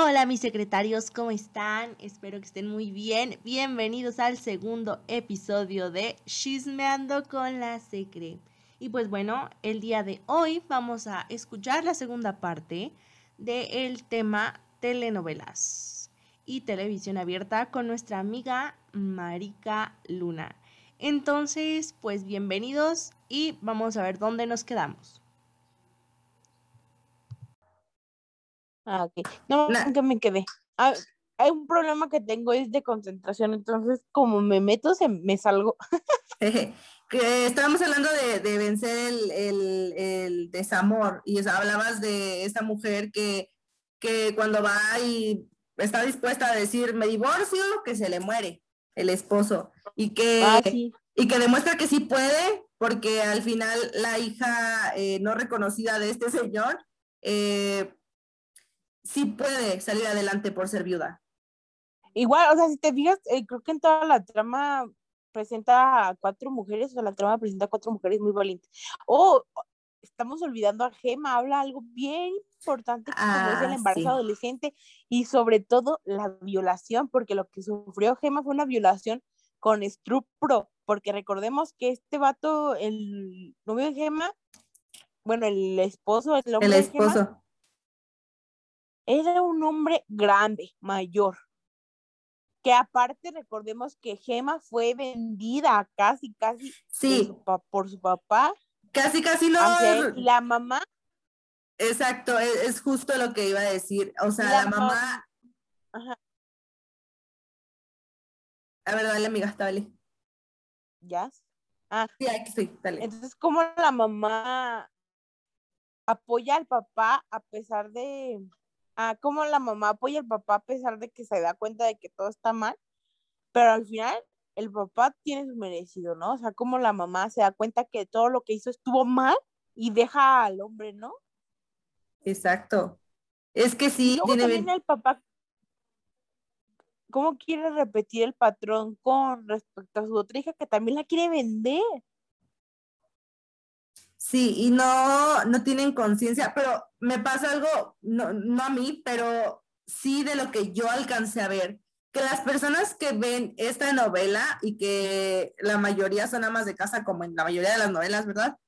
Hola mis secretarios, ¿cómo están? Espero que estén muy bien. Bienvenidos al segundo episodio de Chismeando con la Secre. Y pues bueno, el día de hoy vamos a escuchar la segunda parte del tema telenovelas y televisión abierta con nuestra amiga Marika Luna. Entonces, pues bienvenidos y vamos a ver dónde nos quedamos. Ah, ok. No, que me quedé. Ah, hay un problema que tengo es de concentración, entonces como me meto, se, me salgo. que estábamos hablando de, vencer el, desamor y hablabas de esta mujer que, que cuando va y está dispuesta a decir me divorcio, que se le muere el esposo y que, ah, y que demuestra que sí puede porque al final la hija eh, no reconocida de este señor eh, sí puede salir adelante por ser viuda. Igual, o sea, si te fijas, eh, creo que en toda la trama presenta a cuatro mujeres, o sea, la trama presenta a cuatro mujeres muy valientes. O estamos olvidando a Gema, habla algo bien importante como es el ah, embarazo adolescente y sobre todo la violación, porque lo que sufrió Gema fue una violación con estupro, porque recordemos que este vato, el novio de Gema, bueno, el esposo, el el esposo era un hombre grande, mayor, que aparte recordemos que Gema fue vendida casi, casi sí. por, su, papá. Casi, casi. Y la mamá. Exacto, e, es, justo lo que iba a decir. O sea, la, mamá. Ajá. A ver, dale, amiga, dale. ¿Ya? Ah. Sí, aquí estoy, dale. Entonces, ¿cómo la mamá apoya al papá a pesar de, a cómo la mamá apoya al papá a pesar de que se da cuenta de que todo está mal, pero al final el papá tiene su merecido, ¿no? O sea, como la mamá se da cuenta que todo lo que hizo estuvo mal y deja al hombre, ¿no? Exacto. Es que sí, tiene también el papá ¿cómo quiere repetir el patrón con respecto a su otra hija que también la quiere vender? Sí, y no, no tienen conciencia, pero me pasa algo, no, no a mí, pero sí de lo que yo alcancé a ver, que las personas que ven esta novela y que la mayoría son amas de casa, como en la mayoría de las novelas, ¿verdad?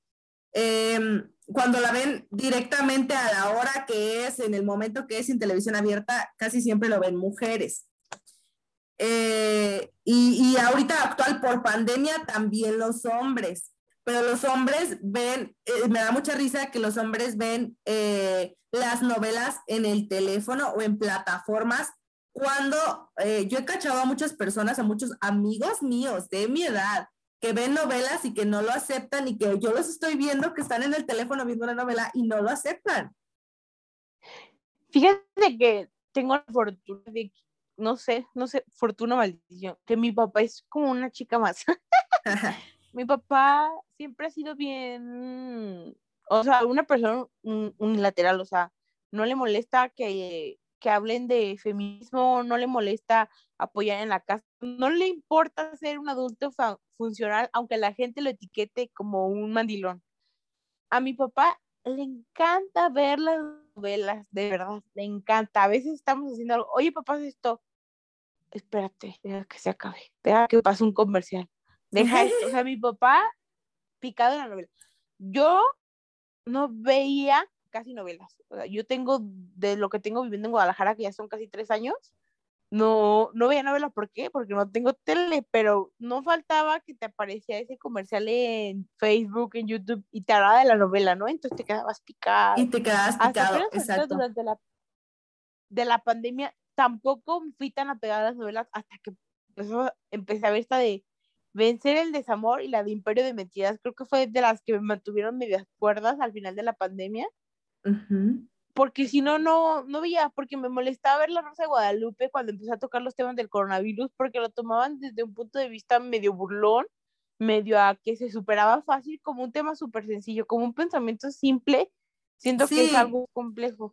Em, cuando la ven directamente a la hora que es, en el momento que es en televisión abierta, casi siempre lo ven mujeres. Eh, y, y ahorita actual por pandemia también los hombres pero los hombres ven, eh, me da mucha risa que los hombres ven eh, las novelas en el teléfono o en plataformas cuando eh, yo he cachado a muchas personas, a muchos amigos míos de mi edad, que ven novelas y que no lo aceptan y que yo los estoy viendo que están en el teléfono viendo una novela y no lo aceptan. Fíjate que tengo la fortuna de, no sé, no sé, fortuna maldición, que mi papá es como una chica más. mi papá siempre ha sido bien, o sea, una persona unilateral, o sea, no le molesta que, que hablen de feminismo, no le molesta apoyar en la casa, no le importa ser un adulto funcional, aunque la gente lo etiquete como un mandilón. A mi papá le encanta ver las novelas, de verdad, le encanta. A veces estamos haciendo algo, oye, papá, esto, espérate, deja que se acabe, deja que pase un comercial Deja esto. O sea, mi papá picado en la novela. Yo no veía casi novelas. O sea, yo tengo, de lo que tengo viviendo en Guadalajara, que ya son casi tres años, no, no veía novelas. ¿Por qué? Porque no tengo tele, pero no faltaba que te aparecía ese comercial en Facebook, en YouTube, y te hablaba de la novela, ¿no? Entonces te quedabas picado. Y te quedabas picado, exacto. Durante la, de la pandemia tampoco fui tan apegada a las novelas hasta que empecé a ver esta de Vencer el desamor y la de Imperio de Mentiras, creo que fue de las que me mantuvieron medias cuerdas al final de la pandemia. Porque si no, no, no veía, porque me molestaba ver la Rosa de Guadalupe cuando empecé a tocar los temas del coronavirus, porque lo tomaban desde un punto de vista medio burlón, medio a que se superaba fácil, como un tema súper sencillo, como un pensamiento simple, siento que es algo complejo.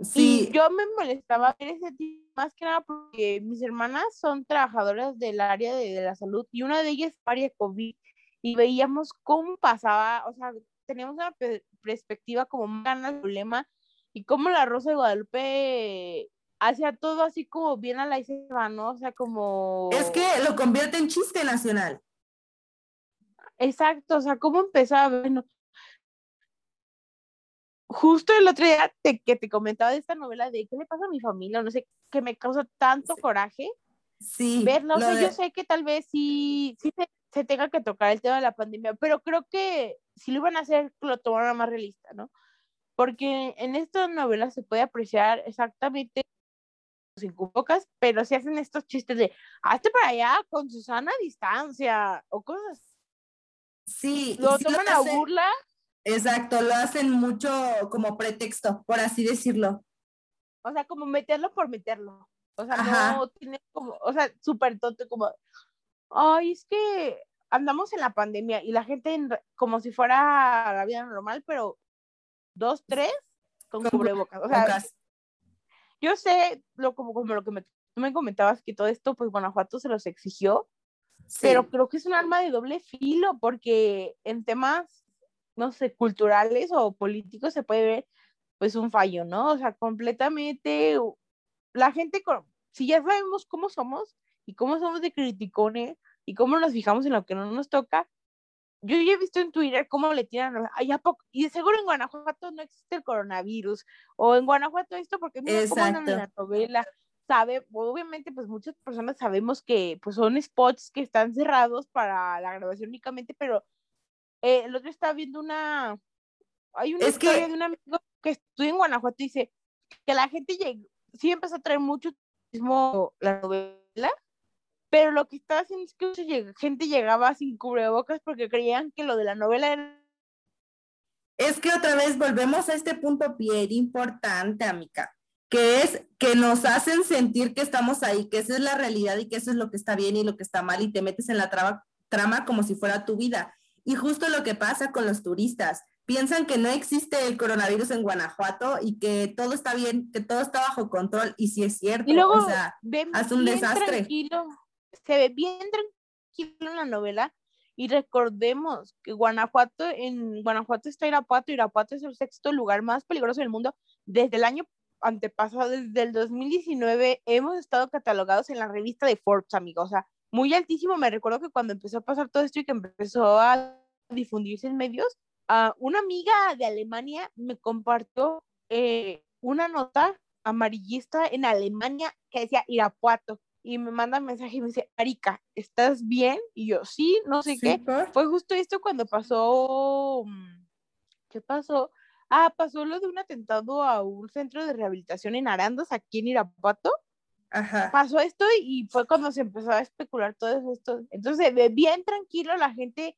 Sí. Y yo me molestaba ver ese tipo más que nada porque mis hermanas son trabajadoras del área de, la salud y una de ellas es área COVID y veíamos cómo pasaba, o sea, teníamos una perspectiva como más el problema y cómo la Rosa de Guadalupe hacia todo así como bien a la izquierda, ¿no? O sea, como... Es que lo convierte en chiste nacional. Exacto, o sea, ¿cómo empezaba? Bueno, justo el otro día que te comentaba de esta novela de qué le pasa a mi familia, no sé, que me causa tanto coraje Sí. verla. O sea, lo yo de- sé que tal vez sí, sí se, se tenga que tocar el tema de la pandemia, pero creo que si lo iban a hacer, lo tomaran más realista, ¿no? Porque en esta novela se puede apreciar exactamente sin cubrebocas, pero si hacen estos chistes de hazte para allá con Susana a distancia o cosas. Sí, Lo sí toman a hacen- burla Exacto, lo hacen mucho como pretexto, por así decirlo. o sea, como meterlo por meterlo. O sea, Ajá. no tiene como, o sea, súper tonto, como, ay, es que andamos en la pandemia y la gente en como si fuera la vida normal, pero dos, tres con Con cubrebocas. O sea, Pocas. yo sé, lo, como, como lo que me, tú me comentabas que todo esto, pues Guanajuato se los exigió, Sí. pero creo que es un arma de doble filo porque en temas, no sé, culturales o políticos se puede ver pues un fallo, ¿no? O sea, completamente la gente, con- si ya sabemos cómo somos y cómo somos de criticones y cómo nos fijamos en lo que no nos toca, yo ya he visto en Twitter cómo le tiran, ay, ¿a poco? Y de seguro en Guanajuato no existe el coronavirus, o en Guanajuato esto, porque mira cómo andan en la novela, sabe, obviamente pues muchas personas sabemos que pues son spots que están cerrados para la grabación únicamente, pero eh, el otro está viendo una, hay una Es que- historia de un amigo que estudia en Guanajuato y dice que la gente llegó, sí empezó a traer mucho turismo la novela, pero lo que estaba haciendo es que gente llegaba sin cubrebocas porque creían que lo de la novela era Es que otra vez volvemos a este punto bien importante, amiga, que es que nos hacen sentir que estamos ahí, que esa es la realidad y que eso es lo que está bien y lo que está mal y te metes en la traba- trama como si fuera tu vida. Y justo lo que pasa con los turistas. Piensan que no existe el coronavirus en Guanajuato y que todo está bien, que todo está bajo control y sí es cierto. Y luego o sea, hace un desastre. tranquilo, se ve bien tranquilo en la novela. Y recordemos que Guanajuato, en Guanajuato está Irapuato, Irapuato es el sexto lugar más peligroso del mundo. Desde el año antepasado, desde el 2019, hemos estado catalogados en la revista de Forbes, amigos. O sea, muy altísimo. Me recuerdo que cuando empezó a pasar todo esto y que empezó a difundirse en medios, ah, una amiga de Alemania me compartió eh, una nota amarillista en Alemania que decía Irapuato y me manda mensaje y me dice, Arica, ¿estás bien? Y yo, sí, no sé sí, qué. por- Fue justo esto cuando pasó, mm, ¿qué pasó? Ah, pasó lo de un atentado a un centro de rehabilitación en Arandas, aquí en Irapuato. Ajá. Pasó esto y fue cuando se empezó a especular todo esto. Entonces, bien tranquilo, la gente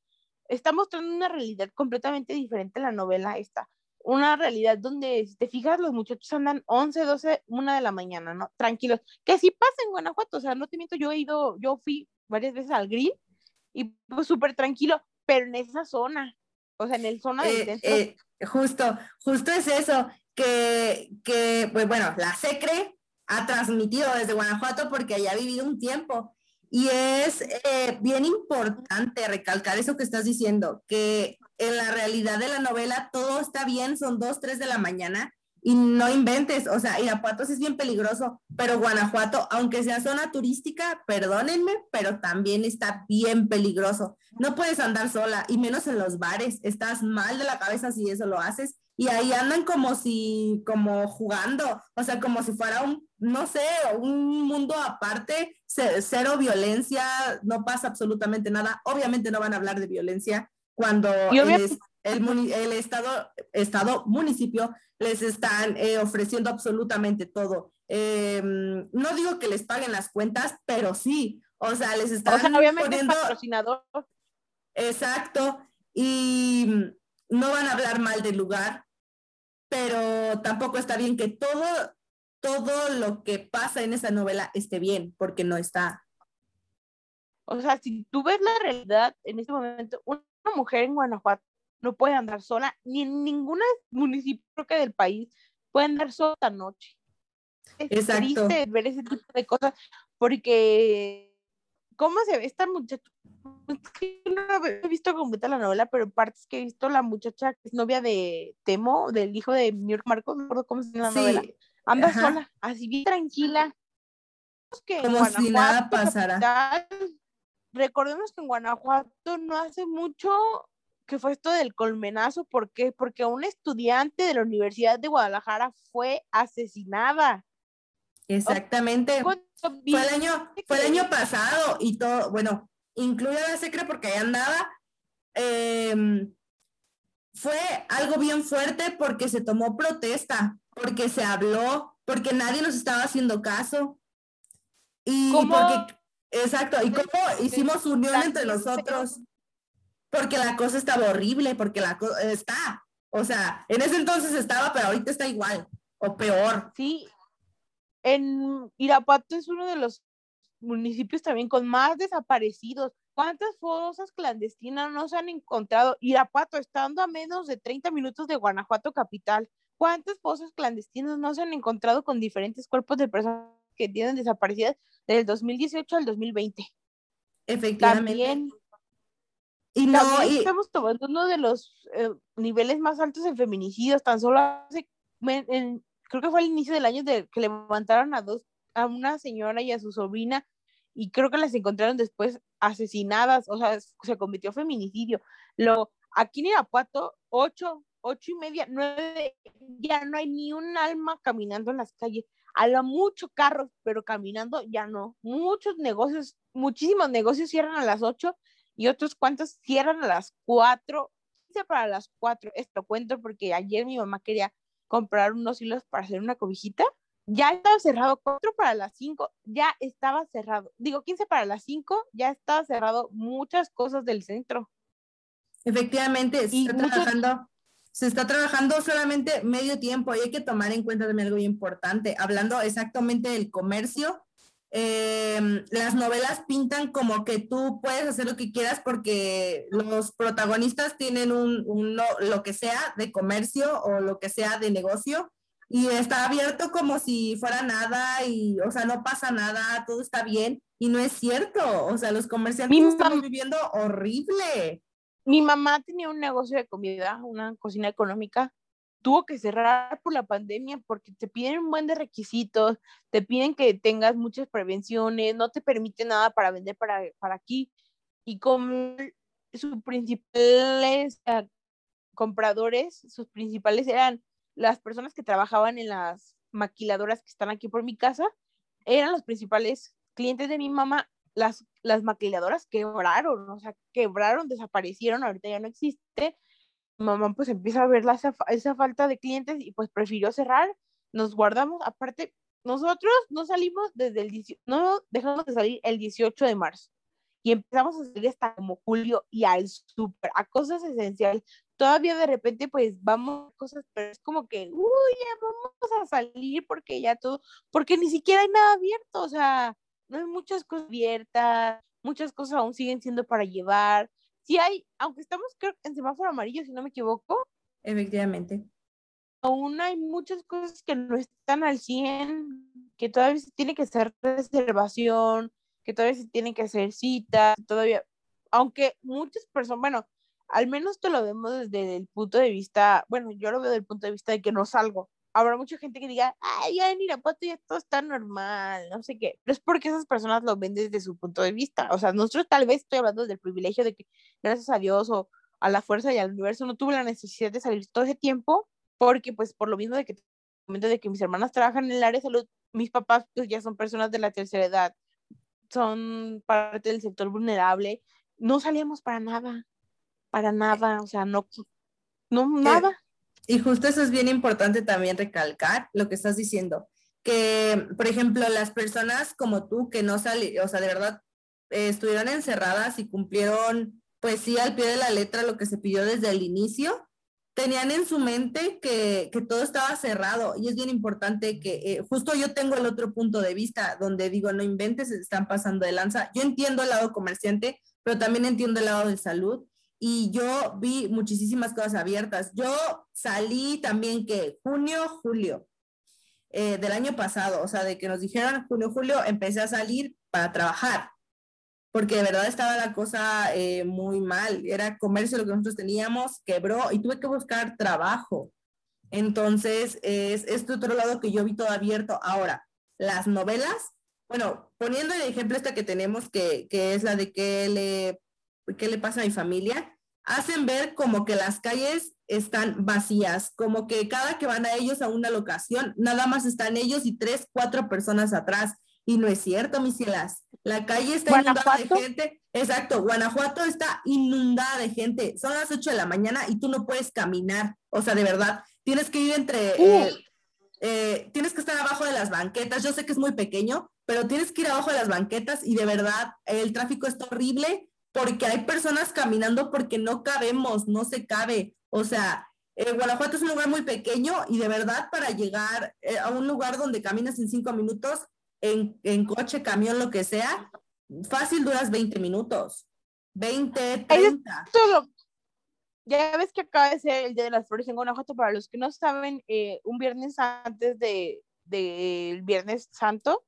está mostrando una realidad completamente diferente a la novela esta. Una realidad donde, si te fijas, los muchachos andan 11, 12, 1 de la mañana, ¿no? Tranquilos. Que sí pasa en Guanajuato, o sea, no te miento, yo he ido, yo fui varias veces al grill y pues súper tranquilo, pero en esa zona, o sea, en el zona del Eh, centro. eh, justo, justo es eso, que, que, pues bueno, la SECRE ha transmitido desde Guanajuato porque allá ha vivido un tiempo. Y es eh, bien importante recalcar eso que estás diciendo, que en la realidad de la novela todo está bien, son dos, tres de la mañana y no inventes, o sea, Irapuato sí es bien peligroso, pero Guanajuato, aunque sea zona turística, perdónenme, pero también está bien peligroso. No puedes andar sola y menos en los bares, estás mal de la cabeza si eso lo haces y ahí andan como si, como jugando, o sea, como si fuera un, no sé, un mundo aparte, ce- cero violencia, no pasa absolutamente nada. Obviamente no van a hablar de violencia cuando el, el, el estado, estado, municipio les están eh, ofreciendo absolutamente todo. Eh, no digo que les paguen las cuentas, pero sí, o sea, les están o sea, obviamente poniendo... es patrocinador. Exacto. Y no van a hablar mal del lugar, pero tampoco está bien que todo, todo lo que pasa en esa novela esté bien, porque no está. O sea, si tú ves la realidad en este momento, una mujer en Guanajuato no puede andar sola, ni en ningún municipio que del país puede andar sola esta noche. Es Exacto. triste ver ese tipo de cosas, porque ¿cómo se ve esta muchacha? Es que No he visto completa la novela, pero partes que he visto la muchacha que es novia de Temo, del hijo de New York Marcos, no recuerdo cómo se llama la novela. Anda sola, así bien tranquila. Que Como si nada pasara. recordemos que en Guanajuato no hace mucho que fue esto del colmenazo, ¿por qué? Porque un estudiante de la Universidad de Guadalajara fue asesinada. Exactamente. Fue el año, fue el año pasado y todo, bueno, incluye la secre porque ahí andaba. Em, fue algo bien fuerte porque se tomó protesta, porque se habló, porque nadie nos estaba haciendo caso. Y porque, exacto, y cómo hicimos unión entre nosotros porque la cosa estaba horrible, porque la cosa está, o sea, en ese entonces estaba, pero ahorita está igual o peor. Sí, en Irapuato es uno de los municipios también con más desaparecidos. ¿Cuántas fosas clandestinas no se han encontrado? Irapuato, estando a menos de 30 minutos de Guanajuato capital, ¿cuántas fosas clandestinas no se han encontrado con diferentes cuerpos de personas que tienen desaparecidas desde el 2018 al 2020? Efectivamente. También y no, estamos tomando uno de los eh, niveles más altos en feminicidios, tan solo hace, creo que fue al inicio del año de, que levantaron a dos, a una señora y a su sobrina, y creo que las encontraron después asesinadas, o sea, se cometió feminicidio. Lo, aquí en Irapuato, ocho, ocho y media, nueve, ya no hay ni un alma caminando en las calles. A lo mucho carros, pero caminando ya no. Muchos negocios, muchísimos negocios cierran a las ocho y otros cuantos cierran a las 4, 15 para las 4. Esto cuento porque ayer mi mamá quería comprar unos hilos para hacer una cobijita. Ya estaba cerrado, 4 para las 5, ya estaba cerrado. Digo, 15 para las 5, ya estaba cerrado muchas cosas del centro. Efectivamente, está trabajando se está trabajando solamente medio tiempo y hay que tomar en cuenta también algo importante, hablando exactamente del comercio, Em, las novelas pintan como que tú puedes hacer lo que quieras porque los protagonistas tienen un, lo que sea de comercio o lo que sea de negocio y está abierto como si fuera nada y, o sea, no pasa nada, todo está bien y no es cierto, o sea, los comerciantes están viviendo horrible. Mi mamá tenía un negocio de comida, una cocina económica tuvo que cerrar por la pandemia porque te piden un buen de requisitos, te piden que tengas muchas prevenciones, no te permite nada para vender para, para aquí. Y como sus principales ah, compradores, sus principales eran las personas que trabajaban en las maquiladoras que están aquí por mi casa, eran los principales clientes de mi mamá. Las, las maquiladoras quebraron, o sea, quebraron, desaparecieron, ahorita ya no existe mamá pues empieza a ver la, esa, falta de clientes y pues prefirió cerrar, nos guardamos, aparte, nosotros no salimos desde el, no dejamos de salir el 18 de marzo y empezamos a salir hasta como julio y al súper, a cosas esenciales. Todavía de repente pues vamos a cosas, pero es como que, uy, ya vamos a salir porque ya todo, porque ni siquiera hay nada abierto, o sea, no hay muchas cosas abiertas, muchas cosas aún siguen siendo para llevar, sí hay, aunque estamos creo, en semáforo amarillo, si no me equivoco. Efectivamente. Aún hay muchas cosas que no están al 100, que todavía se tiene que hacer reservación, que todavía se tiene que hacer cita, todavía, aunque muchas personas, bueno, al menos te lo vemos desde el punto de vista, bueno, yo lo veo desde el punto de vista de que no salgo, habrá mucha gente que diga, ay, ya en Irapuato ya todo está normal, no sé qué. Pero es porque esas personas lo ven desde su punto de vista. O sea, nosotros tal vez estoy hablando del privilegio de que, gracias a Dios o a la fuerza y al universo, no tuve la necesidad de salir todo ese tiempo, porque pues por lo mismo de que, de que mis hermanas trabajan en el área de salud, mis papás pues ya son personas de la tercera edad, son parte del sector vulnerable, no salíamos para nada, para nada, o sea, no, no, nada. Y justo eso es bien importante también recalcar lo que estás diciendo, que, por ejemplo, las personas como tú que no salieron, o sea, de verdad, eh, estuvieron encerradas y cumplieron, pues sí, al pie de la letra lo que se pidió desde el inicio, tenían en su mente que, que todo estaba cerrado y es bien importante que eh, justo yo tengo el otro punto de vista donde digo, no inventes, están pasando de lanza. Yo entiendo el lado comerciante, pero también entiendo el lado de salud y yo vi muchísimas cosas abiertas. Yo salí también que junio, julio eh, del año pasado, o sea, de que nos dijeron junio, julio, empecé a salir para trabajar, porque de verdad estaba la cosa eh, muy mal. Era comercio lo que nosotros teníamos, quebró y tuve que buscar trabajo. Entonces, es este otro lado que yo vi todo abierto. Ahora, las novelas, bueno, poniendo el ejemplo este que tenemos, que, que es la de qué le, qué le pasa a mi familia, hacen ver como que las calles están vacías, como que cada que van a ellos a una locación, nada más están ellos y tres, cuatro personas atrás. Y no es cierto, mis cielas. La calle está inundada de gente. Exacto, Guanajuato está inundada de gente. Son las 8 de la mañana y tú no puedes caminar. O sea, de verdad, tienes que ir entre... Eh, eh, tienes que estar abajo de las banquetas. Yo sé que es muy pequeño, pero tienes que ir abajo de las banquetas y de verdad el tráfico está horrible porque hay personas caminando porque no cabemos, no se cabe. O sea, eh, Guanajuato es un lugar muy pequeño y de verdad para llegar a un lugar donde caminas en cinco minutos en, coche, camión, lo que sea, fácil duras 20 minutos. 20, 30. Ya ves que acaba de ser el Día de las Flores en Guanajuato. Para los que no saben, eh, un viernes antes del de, Viernes Santo,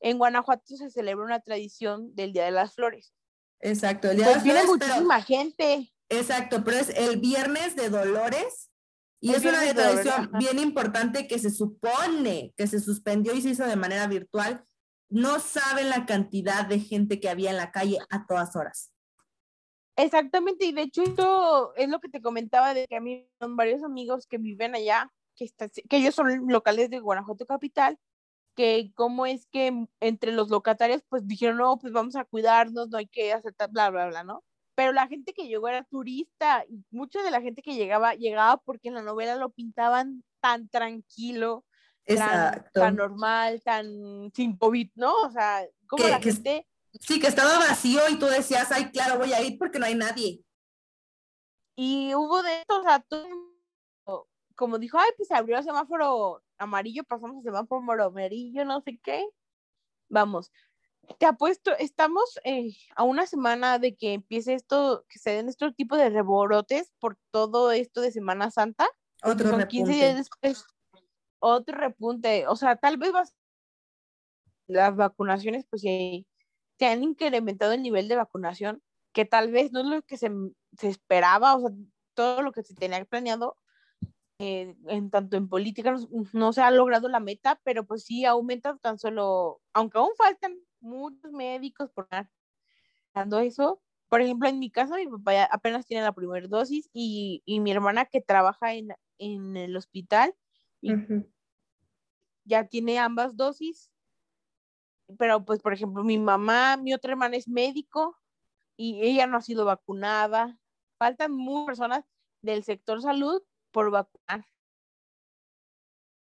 en Guanajuato se celebra una tradición del Día de las Flores. Exacto, el Día de pues las Flores. muchísima gente. Exacto, pero es el Viernes de Dolores y es una tradición bien importante que se supone que se suspendió y se hizo de manera virtual. No saben la cantidad de gente que había en la calle a todas horas. Exactamente, y de hecho esto es lo que te comentaba de que a mí son varios amigos que viven allá, que, que ellos son locales de Guanajuato Capital, que cómo es que entre los locatarios pues dijeron, no, pues vamos a cuidarnos, no hay que hacer bla, bla, bla, ¿no? pero la gente que llegó era turista y mucha de la gente que llegaba llegaba porque en la novela lo pintaban tan tranquilo, tan, normal, tan sin COVID, ¿no? O sea, como la gente... Sí, que estaba vacío y tú decías, ay, claro, voy a ir porque no hay nadie. Y hubo de estos, o sea, como dijo, ay, pues se abrió el semáforo amarillo, pasamos al semáforo amarillo, no sé qué. Vamos, te apuesto, estamos eh, a una semana de que empiece esto, que se den estos tipos de reborotes por todo esto de Semana Santa. Otro repunte. 15 días después, otro repunte. O sea, tal vez vas, las vacunaciones, pues sí, se han incrementado el nivel de vacunación, que tal vez no es lo que se, se esperaba, o sea, todo lo que se tenía planeado, eh, en tanto en política no, no, se ha logrado la meta, pero pues sí aumenta tan solo, aunque aún faltan muchos médicos por dando eso. Por ejemplo, en mi caso, mi papá apenas tiene la primera dosis y, mi hermana que trabaja en, el hospital ya tiene ambas dosis. Pero, pues, por ejemplo, mi mamá, mi otra hermana es médico y ella no ha sido vacunada. Faltan muchas personas del sector salud por vacunar.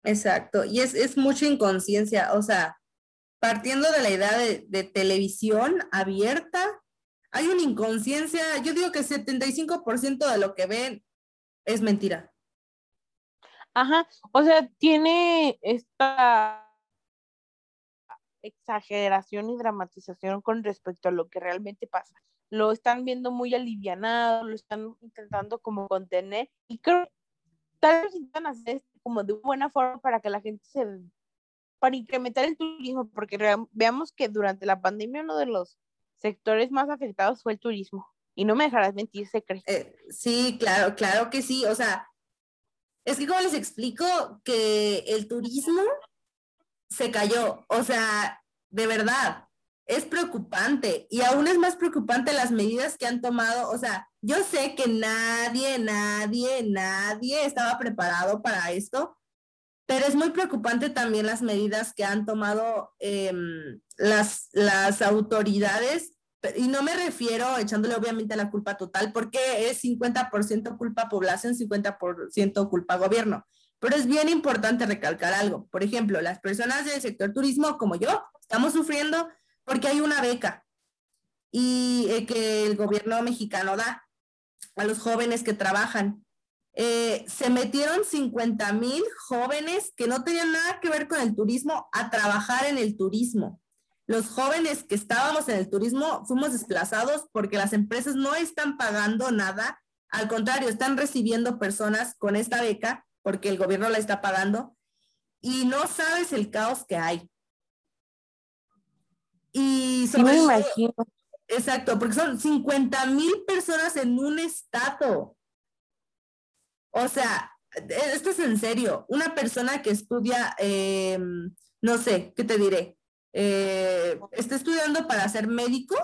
Exacto, y es, es mucha inconsciencia, o sea, partiendo de la idea de, televisión abierta, hay una inconsciencia, yo digo que 75% de lo que ven es mentira. Ajá, o sea, tiene esta exageración y dramatización con respecto a lo que realmente pasa. Lo están viendo muy alivianado, lo están intentando como contener y creo que tal vez intentan hacer esto como de buena forma para que la gente se para incrementar el turismo, porque veamos que durante la pandemia uno de los sectores más afectados fue el turismo. Y no me dejarás mentir, se cree. Eh, sí, claro, claro que sí. O sea, es que como les explico que el turismo se cayó. O sea, de verdad, es preocupante. Y aún es más preocupante las medidas que han tomado. O sea, yo sé que nadie, nadie, nadie estaba preparado para esto, pero es muy preocupante también las medidas que han tomado em, las, las autoridades, y no me refiero echándole obviamente la culpa total, porque es 50% culpa población, 50% culpa gobierno. Pero es bien importante recalcar algo. Por ejemplo, las personas del sector turismo, como yo, estamos sufriendo porque hay una beca y eh, que el gobierno mexicano da a los jóvenes que trabajan. Eh, se metieron 50 mil jóvenes que no tenían nada que ver con el turismo a trabajar en el turismo. Los jóvenes que estábamos en el turismo fuimos desplazados porque las empresas no están pagando nada, al contrario, están recibiendo personas con esta beca porque el gobierno la está pagando y no sabes el caos que hay. Y sí me imagino. Exacto, porque son 50 mil personas en un estado. O sea, esto es en serio, una persona que estudia, eh, no sé, ¿qué te diré? Eh, está estudiando para ser médico,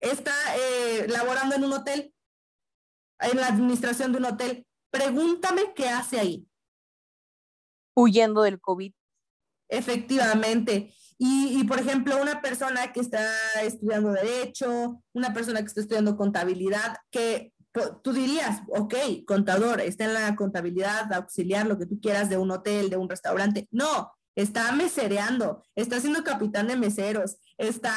está eh, laborando en un hotel, en la administración de un hotel. Pregúntame qué hace ahí. Huyendo del COVID. Efectivamente. Y, por ejemplo, una persona que está estudiando derecho, una persona que está estudiando contabilidad, que tú dirías, ok, contador, está en la contabilidad, auxiliar, lo que tú quieras de un hotel, de un restaurante. No, está mesereando, está siendo capitán de meseros, está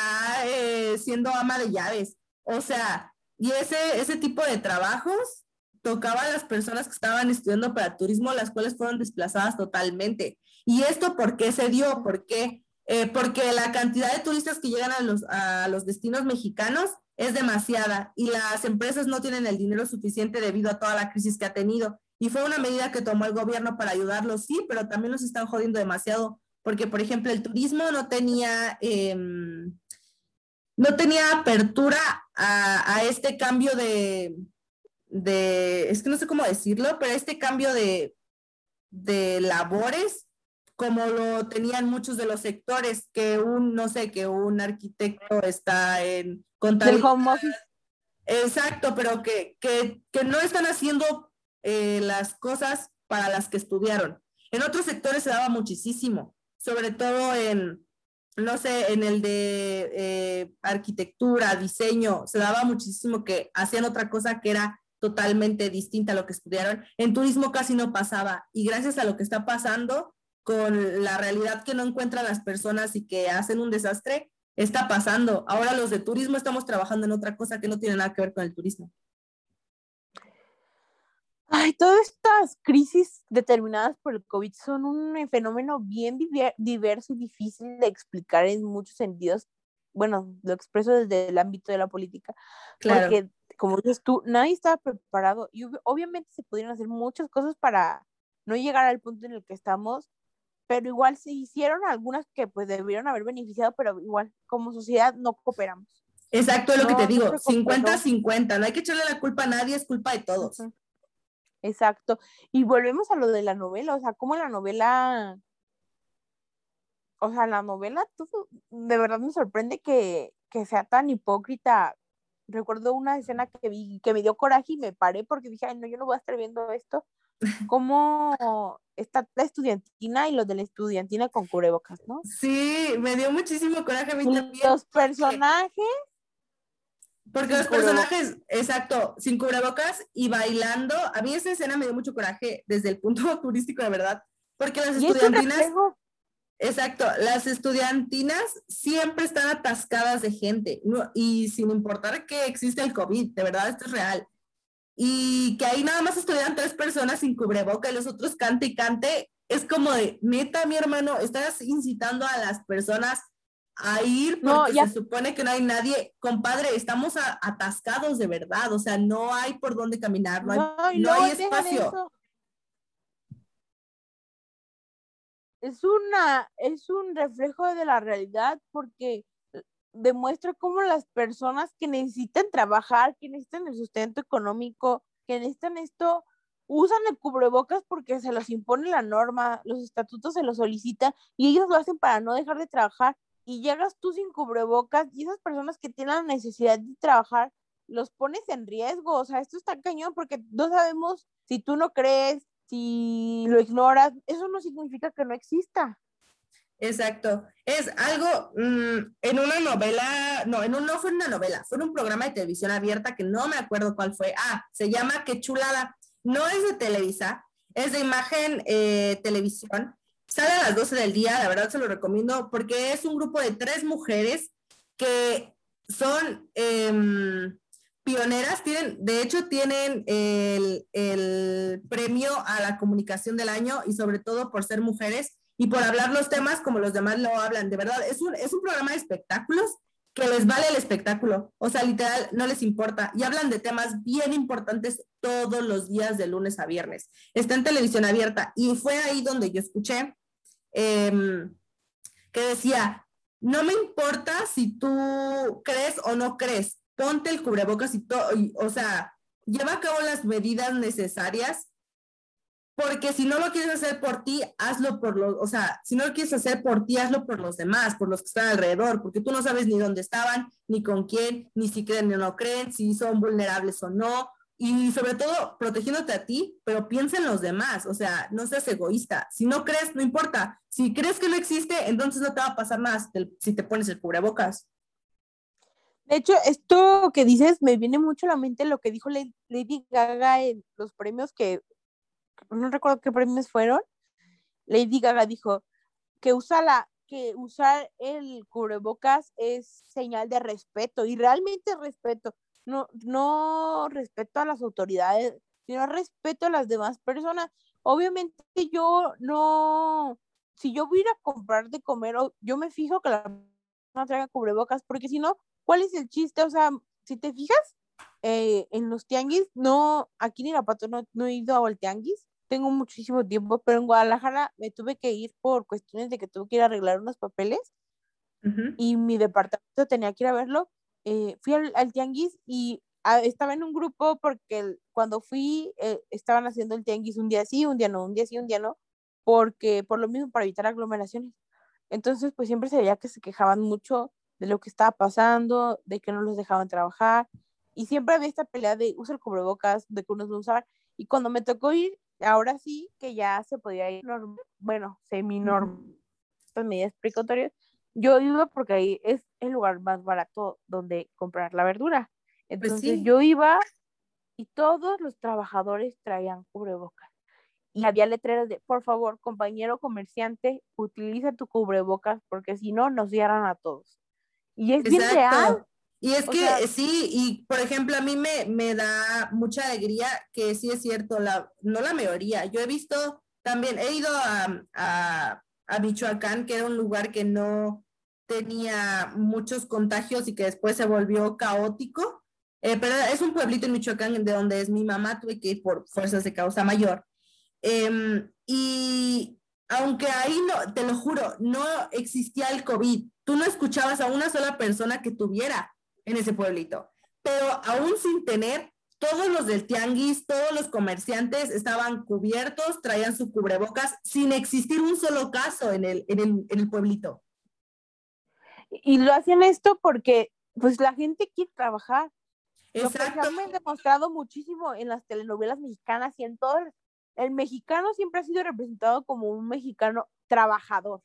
eh, siendo ama de llaves. O sea, y ese, ese tipo de trabajos tocaba a las personas que estaban estudiando para turismo, las cuales fueron desplazadas totalmente. ¿Y esto por qué se dio? ¿Por qué? Eh, porque la cantidad de turistas que llegan a los, a los destinos mexicanos es demasiada y las empresas no tienen el dinero suficiente debido a toda la crisis que ha tenido. Y fue una medida que tomó el gobierno para ayudarlos, sí, pero también los están jodiendo demasiado, porque por ejemplo el turismo no tenía, em, no tenía apertura a, este cambio de, de, es que no sé cómo decirlo, pero este cambio de, de labores como lo tenían muchos de los sectores, que un, no sé, que un arquitecto está en contabilidad. home office. Exacto, pero que, que, que no están haciendo eh, las cosas para las que estudiaron. En otros sectores se daba muchísimo, sobre todo en, no sé, en el de eh, arquitectura, diseño, se daba muchísimo que hacían otra cosa que era totalmente distinta a lo que estudiaron. En turismo casi no pasaba y gracias a lo que está pasando, con la realidad que no encuentran las personas y que hacen un desastre, está pasando. Ahora los de turismo estamos trabajando en otra cosa que no tiene nada que ver con el turismo. Ay, todas estas crisis determinadas por el COVID son un fenómeno bien diverso y difícil de explicar en muchos sentidos. Bueno, lo expreso desde el ámbito de la política. Claro. Porque, como dices tú, nadie estaba preparado y obviamente se pudieron hacer muchas cosas para no llegar al punto en el que estamos, pero igual se hicieron algunas que pues debieron haber beneficiado, pero igual como sociedad no cooperamos. Exacto, es lo que te digo, 50-50, no hay que echarle la culpa a nadie, es culpa de todos. Exacto, y volvemos a lo de la novela, o sea, como la novela, o sea, la novela, todo, de verdad me sorprende que, que sea tan hipócrita. Recuerdo una escena que vi, que me dio coraje y me paré porque dije, ay, no, yo no voy a estar viendo esto, cómo está la estudiantina y los de la estudiantina con cubrebocas, ¿no? Sí, me dio muchísimo coraje a mí también. Los personajes. Porque los personajes, exacto, sin cubrebocas y bailando. A mí esa escena me dio mucho coraje desde el punto turístico, de verdad. Porque las estudiantinas. Exacto, las estudiantinas siempre están atascadas de gente y sin importar que existe el COVID, de verdad esto es real y que ahí nada más estuvieran tres personas sin cubreboca y los otros cante y cante, es como de, neta, mi hermano, estás incitando a las personas a ir porque se supone que no hay nadie. Compadre, estamos atascados de verdad, o sea, no hay por dónde caminar, no hay, no, hay espacio. Es una, es un reflejo de la realidad porque demuestra cómo las personas que necesitan trabajar, que necesitan el sustento económico, que necesitan esto, usan el cubrebocas porque se los impone la norma, los estatutos se los solicitan y ellos lo hacen para no dejar de trabajar y llegas tú sin cubrebocas y esas personas que tienen la necesidad de trabajar los pones en riesgo, o sea, esto está cañón porque no sabemos si tú no crees, si lo ignoras, eso no significa que no exista. Exacto. Es algo mm, en una novela, no, en un, no fue una novela, fue un programa de televisión abierta que no me acuerdo cuál fue. Ah, se llama Qué chulada. No es de Televisa, es de imagen eh, televisión. Sale a las 12 del día, la verdad se lo recomiendo porque es un grupo de tres mujeres que son em, pioneras, tienen, de hecho tienen el, el premio a la comunicación del año y sobre todo por ser mujeres y por hablar los temas como los demás lo hablan. De verdad, es un, es un programa de espectáculos que les vale el espectáculo. O sea, literal, no les importa. Y hablan de temas bien importantes todos los días de lunes a viernes. Está en televisión abierta. Y fue ahí donde yo escuché em, que decía, no me importa si tú crees o no crees, ponte el cubrebocas y todo, o sea, lleva a cabo las medidas necesarias porque si no lo quieres hacer por ti, hazlo por los, o sea, si no lo quieres hacer por ti, hazlo por los demás, por los que están alrededor, porque tú no sabes ni dónde estaban, ni con quién, ni si creen o no creen, si son vulnerables o no, y sobre todo protegiéndote a ti, pero piensa en los demás, o sea, no seas egoísta. Si no crees, no importa. Si crees que no existe, entonces no te va a pasar nada si te pones el cubrebocas. De hecho, esto que dices me viene mucho a la mente lo que dijo Lady Gaga en los premios que no recuerdo qué premios fueron. Lady Gaga dijo que usa la que usar el cubrebocas es señal de respeto y realmente respeto, no no respeto a las autoridades, sino respeto a las demás personas. Obviamente yo no si yo voy a ir a comprar de comer, yo me fijo que la persona traiga cubrebocas porque si no ¿cuál es el chiste? O sea, si te fijas, eh, en los tianguis, no, aquí en Irapato no, no he ido al tianguis, tengo muchísimo tiempo, pero en Guadalajara me tuve que ir por cuestiones de que tuve que ir a arreglar unos papeles y mi departamento tenía que ir a verlo. Eh, fui al, tianguis y ah, estaba en un grupo porque cuando fui eh, estaban haciendo el tianguis un día sí, un día no, un día sí, un día no, porque por lo mismo para evitar aglomeraciones. Entonces, pues siempre se veía que se quejaban mucho de lo que estaba pasando, de que no los dejaban trabajar. Y siempre había esta pelea de usa el cubrebocas, de que unos no usaban. Y cuando me tocó ir, ahora sí que ya se podía ir, bueno, semi-normal, estas medidas precautorias, yo iba porque ahí es el lugar más barato donde comprar la verdura. Pues Entonces yo iba y todos los trabajadores traían cubrebocas. Y había letreros de, por favor, compañero comerciante, utiliza tu cubrebocas porque si no, nos cierran a todos. Y es bien real. Y es que sí, y por ejemplo, a mí me, me, da mucha alegría que sí es cierto, la, no la mayoría. Yo he visto también, he ido a, a, a Michoacán, que era un lugar que no tenía muchos contagios y que después se volvió caótico. Eh, pero es un pueblito en Michoacán de donde es mi mamá, tuve que ir por fuerzas de causa mayor. Em, y aunque ahí no, te lo juro, no existía el COVID, tú no escuchabas a una sola persona que tuviera en ese pueblito, pero aún sin tener, todos los del tianguis, todos los comerciantes estaban cubiertos, traían su cubrebocas, sin existir un solo caso en el, en el, en el pueblito. Y lo hacían esto porque pues la gente quiere trabajar. Exacto. Lo que demostrado muchísimo en las telenovelas mexicanas y en todo el mexicano siempre ha sido representado como un mexicano trabajador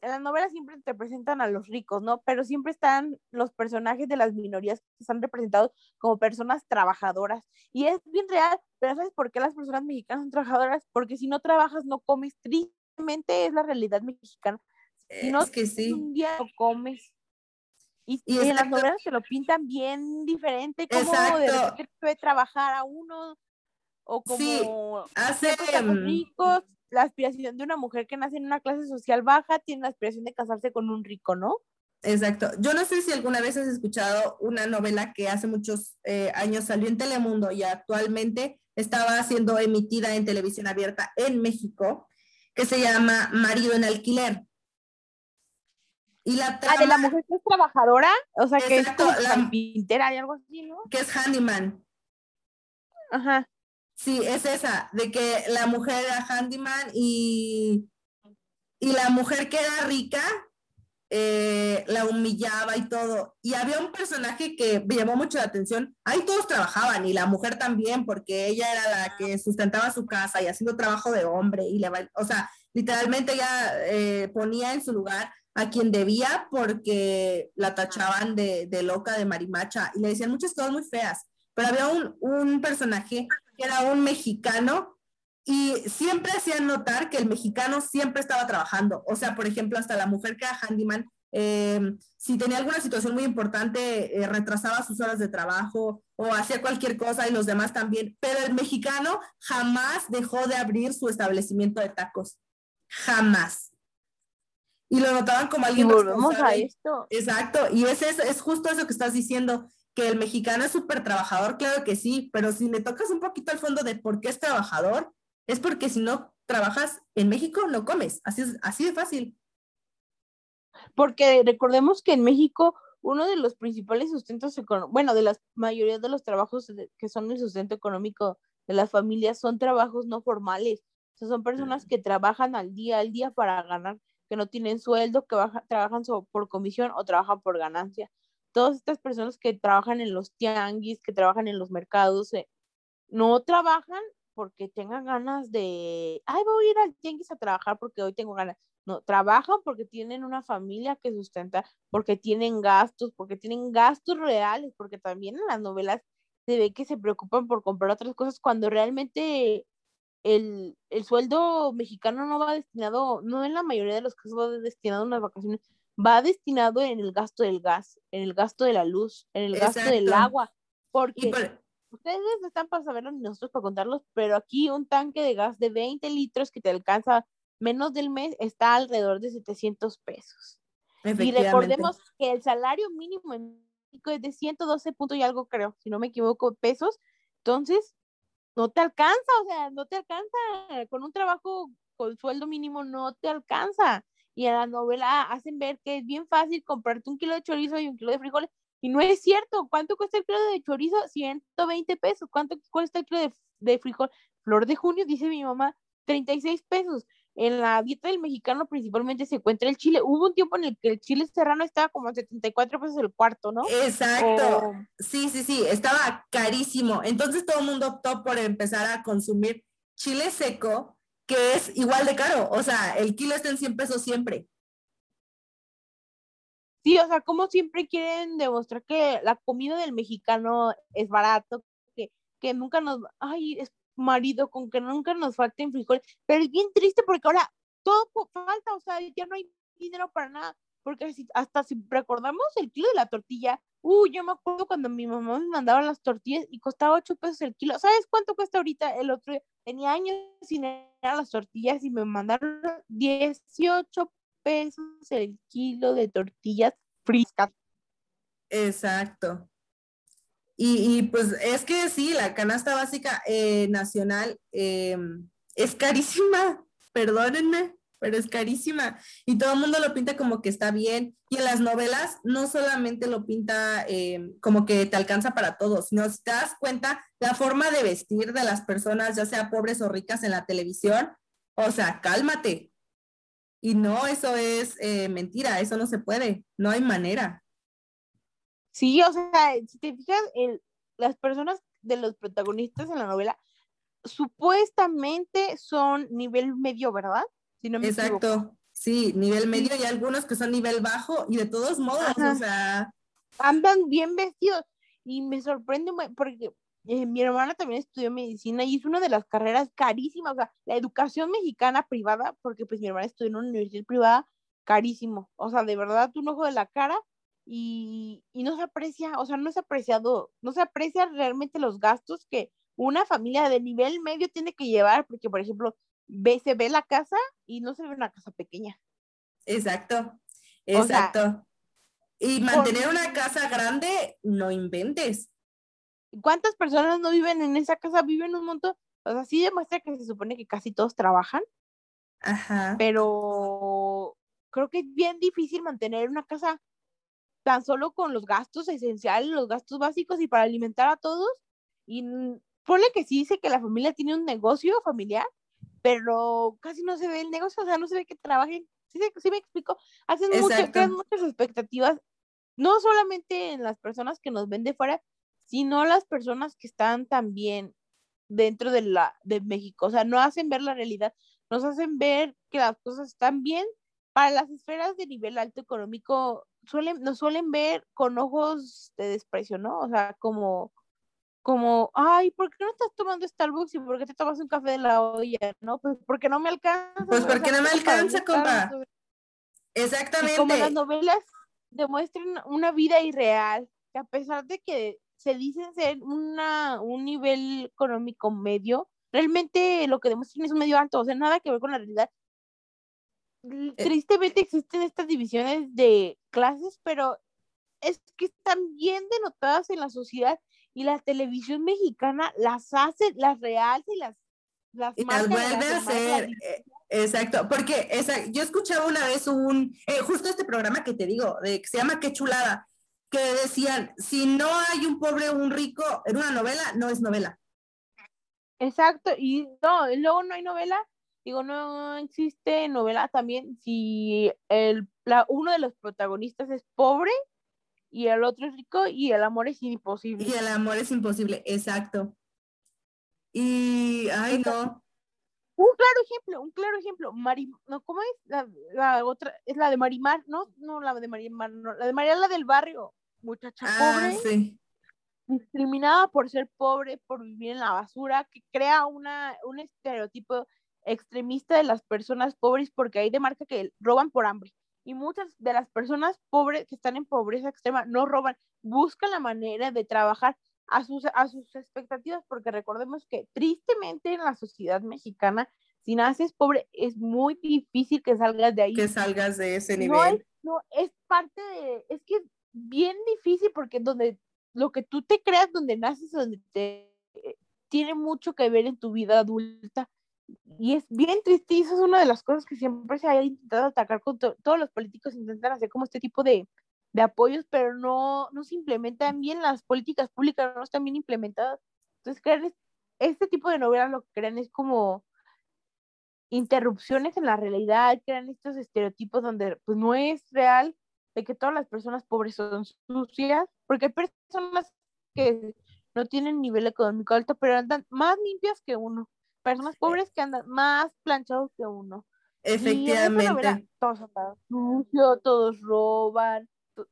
en las novelas siempre te presentan a los ricos, ¿no? Pero siempre están los personajes de las minorías que están representados como personas trabajadoras. Y es bien real, pero ¿sabes por qué las personas mexicanas son trabajadoras? Porque si no trabajas, no comes. Tristemente es la realidad mexicana. Si no, es que sí. un día no comes. Y, en las novelas se lo pintan bien diferente, como de repente puede trabajar a uno, o como sí, hace, ricos la aspiración de una mujer que nace en una clase social baja tiene la aspiración de casarse con un rico, ¿no? Exacto. Yo no sé si alguna vez has escuchado una novela que hace muchos eh, años salió en Telemundo y actualmente estaba siendo emitida en televisión abierta en México, que se llama Marido en Alquiler. Y la ah, de la mujer que es trabajadora, o sea, que es como la, pintera y algo así, ¿no? Que es handyman. Ajá. Sí, es esa, de que la mujer era handyman y, y la mujer que era rica eh, la humillaba y todo. Y había un personaje que me llamó mucho la atención. Ahí todos trabajaban y la mujer también, porque ella era la que sustentaba su casa y haciendo trabajo de hombre. Y le, o sea, literalmente ella eh, ponía en su lugar a quien debía porque la tachaban de, de, loca, de marimacha y le decían muchas cosas muy feas. Pero había un, un personaje que era un mexicano y siempre hacían notar que el mexicano siempre estaba trabajando. O sea, por ejemplo, hasta la mujer que era handyman, eh, si tenía alguna situación muy importante, eh, retrasaba sus horas de trabajo o hacía cualquier cosa y los demás también. Pero el mexicano jamás dejó de abrir su establecimiento de tacos. Jamás. Y lo notaban como alguien. Y volvemos a esto. Exacto. Y es, es, es justo eso que estás diciendo que el mexicano es súper trabajador, claro que sí, pero si le tocas un poquito al fondo de por qué es trabajador, es porque si no trabajas en México, no comes. Así, es, así de fácil. Porque recordemos que en México uno de los principales sustentos económicos, bueno, de la mayoría de los trabajos que son el sustento económico de las familias son trabajos no formales. O sea, son personas que trabajan al día al día para ganar, que no tienen sueldo, que trabajan por comisión o trabajan por ganancia. Todas estas personas que trabajan en los tianguis, que trabajan en los mercados, eh, no trabajan porque tengan ganas de, ay, voy a ir al tianguis a trabajar porque hoy tengo ganas. No, trabajan porque tienen una familia que sustenta, porque tienen gastos, porque tienen gastos reales, porque también en las novelas se ve que se preocupan por comprar otras cosas cuando realmente el, el sueldo mexicano no va destinado, no en la mayoría de los casos va destinado a unas vacaciones, va destinado en el gasto del gas, en el gasto de la luz, en el gasto del agua, porque ustedes están para saberlo y nosotros para contarlos, pero aquí un tanque de gas de 20 litros que te alcanza menos del mes está alrededor de 700 pesos. Y recordemos que el salario mínimo en México es de 112 puntos y algo, creo, si no me equivoco, pesos. Entonces, no te alcanza, o sea, no te alcanza. Con un trabajo con sueldo mínimo no te alcanza. Y en la novela hacen ver que es bien fácil comprarte un kilo de chorizo y un kilo de frijoles. Y no es cierto. ¿Cuánto cuesta el kilo de chorizo? 120 pesos. ¿Cuánto cuesta el kilo de, de frijol? Flor de junio, dice mi mamá, 36 pesos en la dieta del mexicano principalmente se encuentra el chile. Hubo un tiempo en el que el chile serrano estaba como a 74 pesos el cuarto, ¿no? Exacto. Sí, sí, sí, estaba carísimo. Entonces todo el mundo optó por empezar a consumir chile seco, que es igual de caro. O sea, el kilo está en 100 pesos siempre. Sí, o sea, como siempre quieren demostrar que la comida del mexicano es barato, que, que nunca nos, ay, es marido con que nunca nos falten frijoles, pero es bien triste porque ahora todo falta, o sea, ya no hay dinero para nada, porque hasta si recordamos el kilo de la tortilla, uh, yo me acuerdo cuando mi mamá me mandaba las tortillas y costaba 8 pesos el kilo, ¿sabes cuánto cuesta ahorita el otro día? Tenía años sin las tortillas y me mandaron 18 pesos el kilo de tortillas friscas. Exacto. Y, pues es que sí, la canasta básica eh, nacional em, es carísima, perdónenme, pero es carísima. Y todo el mundo lo pinta como que está bien. Y en las novelas no solamente lo pinta em, como que te alcanza para todos, sino si te das cuenta, la forma de vestir de las personas, ya sea pobres o ricas en la televisión, o sea, cálmate. Y no, eso es eh, mentira, eso no se puede, no hay manera. Sí, o sea, si te fijas, las personas de los protagonistas en la novela supuestamente son nivel medio, ¿verdad? Exacto, sí, nivel medio y algunos que son nivel bajo y de todos modos, o sea... Andan bien vestidos y me sorprende porque eh, mi hermana también estudió medicina y es una de las carreras carísimas, o sea, la educación mexicana privada, porque pues mi hermana estudió en una universidad privada, carísimo, o sea, de verdad, un ojo de la cara y, no se aprecia, o sea, no es apreciado, no se aprecia realmente los gastos que una familia de nivel medio tiene que llevar, porque, por ejemplo, ve, se ve la casa y no se ve una casa pequeña. Exacto, exacto. y mantener una casa grande, no inventes. ¿Cuántas personas no viven en esa casa? Viven un montón. O sea, sí demuestra que se supone que casi todos trabajan. Ajá. Pero creo que es bien difícil mantener una casa tan solo con los gastos esenciales, los gastos básicos y para alimentar a todos. Y pone que sí dice que la familia tiene un negocio familiar, pero casi no se ve el negocio, o sea, no se ve que trabajen. Sí, sí me explico. Hacen muchas, crean muchas expectativas, no solamente en las personas que nos ven de fuera, sino las personas que están también dentro de, la, de México. O sea, no hacen ver la realidad, nos hacen ver que las cosas están bien. Para las esferas de nivel alto económico, suelen, nos suelen ver con ojos de desprecio, ¿no? O sea, como, como, ay, ¿por qué no estás tomando Starbucks y por qué te tomas un café de la olla? No, pues porque no me alcanza. Pues porque no me alcanza, compa. Exactamente. como las novelas demuestran una vida irreal, que a pesar de que se dicen ser una, un nivel económico medio, realmente lo que demuestran es un medio alto, o sea, nada que ver con la realidad. Eh, tristemente existen estas divisiones de clases, pero es que están bien denotadas en la sociedad y la televisión mexicana las hace, las realza y las las, vuelve a hacer. Eh, exacto, porque esa, yo escuchaba una vez un, eh, justo este programa que te digo, de, que se llama Qué chulada, que decían, si no hay un pobre o un rico en una novela, no es novela. Exacto, y no, luego no hay novela, digo, no existe novela también si el, la, uno de los protagonistas es pobre y el otro es rico y el amor es imposible. Y el amor es imposible, exacto. Y, ay, no. Un claro ejemplo, un claro ejemplo, Mari, no, ¿cómo es? La, la, otra, es la de Marimar, no, no la de Marimar, no, la de Mariela del Barrio, muchacha Ah, pobre, sí. discriminada por ser pobre, por vivir en la basura, que crea una, un estereotipo extremista de las personas pobres porque ahí demarca que roban por hambre. Y muchas de las personas pobres que están en pobreza extrema no roban, buscan la manera de trabajar a sus, a sus expectativas, porque recordemos que tristemente en la sociedad mexicana, si naces pobre, es muy difícil que salgas de ahí. Que salgas de ese nivel. No es, no, es parte de, es que es bien difícil porque donde lo que tú te creas, donde naces, donde te tiene mucho que ver en tu vida adulta. Y es bien triste y eso es una de las cosas que siempre se ha intentado atacar con to- todos los políticos intentan hacer como este tipo de, de apoyos, pero no, no se implementan bien las políticas públicas, no están bien implementadas. Entonces, crean es- este tipo de novelas lo que crean es como interrupciones en la realidad, crean estos estereotipos donde pues no es real de que todas las personas pobres son sucias, porque hay personas que no tienen nivel económico alto, pero andan más limpias que uno. Personas pobres que andan más planchados que uno. Efectivamente. todos andan sucios, todos roban.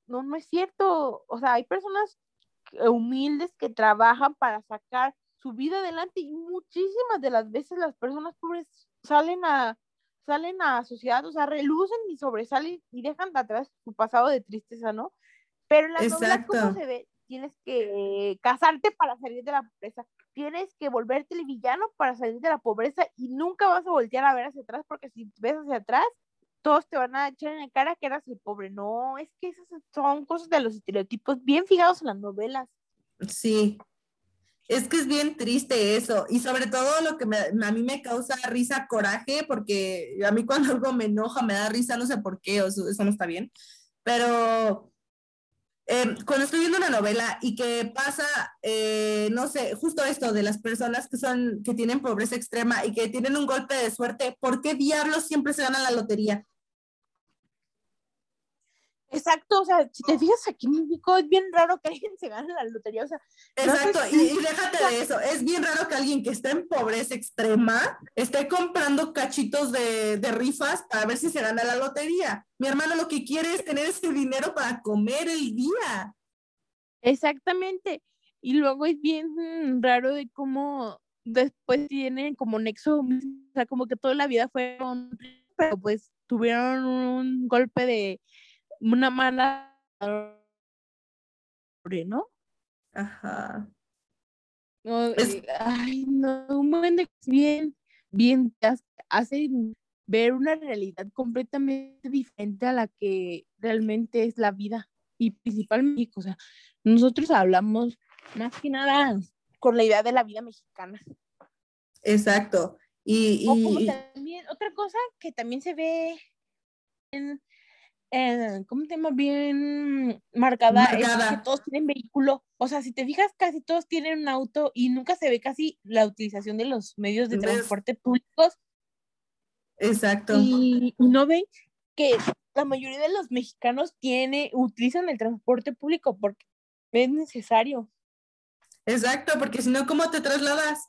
No, no es cierto. O sea, hay personas humildes que trabajan para sacar su vida adelante y muchísimas de las veces las personas pobres salen a salen a la sociedad, o sea, relucen y sobresalen y dejan de atrás su pasado de tristeza, ¿no? Pero en las novelas, ¿cómo Exacto. se ve? Tienes que eh, casarte para salir de la pobreza, tienes que volverte el villano para salir de la pobreza y nunca vas a voltear a ver hacia atrás porque si ves hacia atrás, todos te van a echar en la cara que eras el pobre. No, es que esas son cosas de los estereotipos bien fijados en las novelas. Sí. Es que es bien triste eso. Y sobre todo lo que a mí me causa risa, coraje, porque a mí cuando algo me enoja, me da risa, no sé por qué, o eso, eso no está bien. Pero eh, cuando estoy viendo una novela y que pasa, eh, no sé, justo esto de las personas que son, que tienen pobreza extrema y que tienen un golpe de suerte, ¿por qué diablos siempre se ganan la lotería? Exacto, o sea, si te fijas aquí en México es bien raro que alguien se gane la lotería, o sea, No sé Exacto, si- y, y déjate de eso, es bien raro que alguien que está en pobreza extrema esté comprando cachitos de, de rifas para ver si se gana la lotería. Mi hermano lo que quiere es tener ese dinero para comer el día. Exactamente. Y luego es bien raro de cómo después tienen como nexo, o sea, como que toda la vida fueron, pero pues tuvieron un golpe de una mala, ¿no? Ajá. No, Es- ay, no, un buen de bien, bien, te hace- ver una realidad completamente diferente a la que realmente es la vida y principalmente, o sea, nosotros hablamos más que nada con la idea de la vida mexicana. Exacto. Y, O como y- también, otra cosa que también se ve en, en- ¿cómo se llama? Bien marcada, es que todos tienen vehículo. O sea, si te fijas, casi todos tienen un auto y nunca se ve casi la utilización de los medios de ¿Ves? transporte públicos exacto. y, y no ven que la mayoría de los mexicanos tiene, utilizan el transporte público porque es necesario. Exacto, porque si no, ¿cómo te trasladas?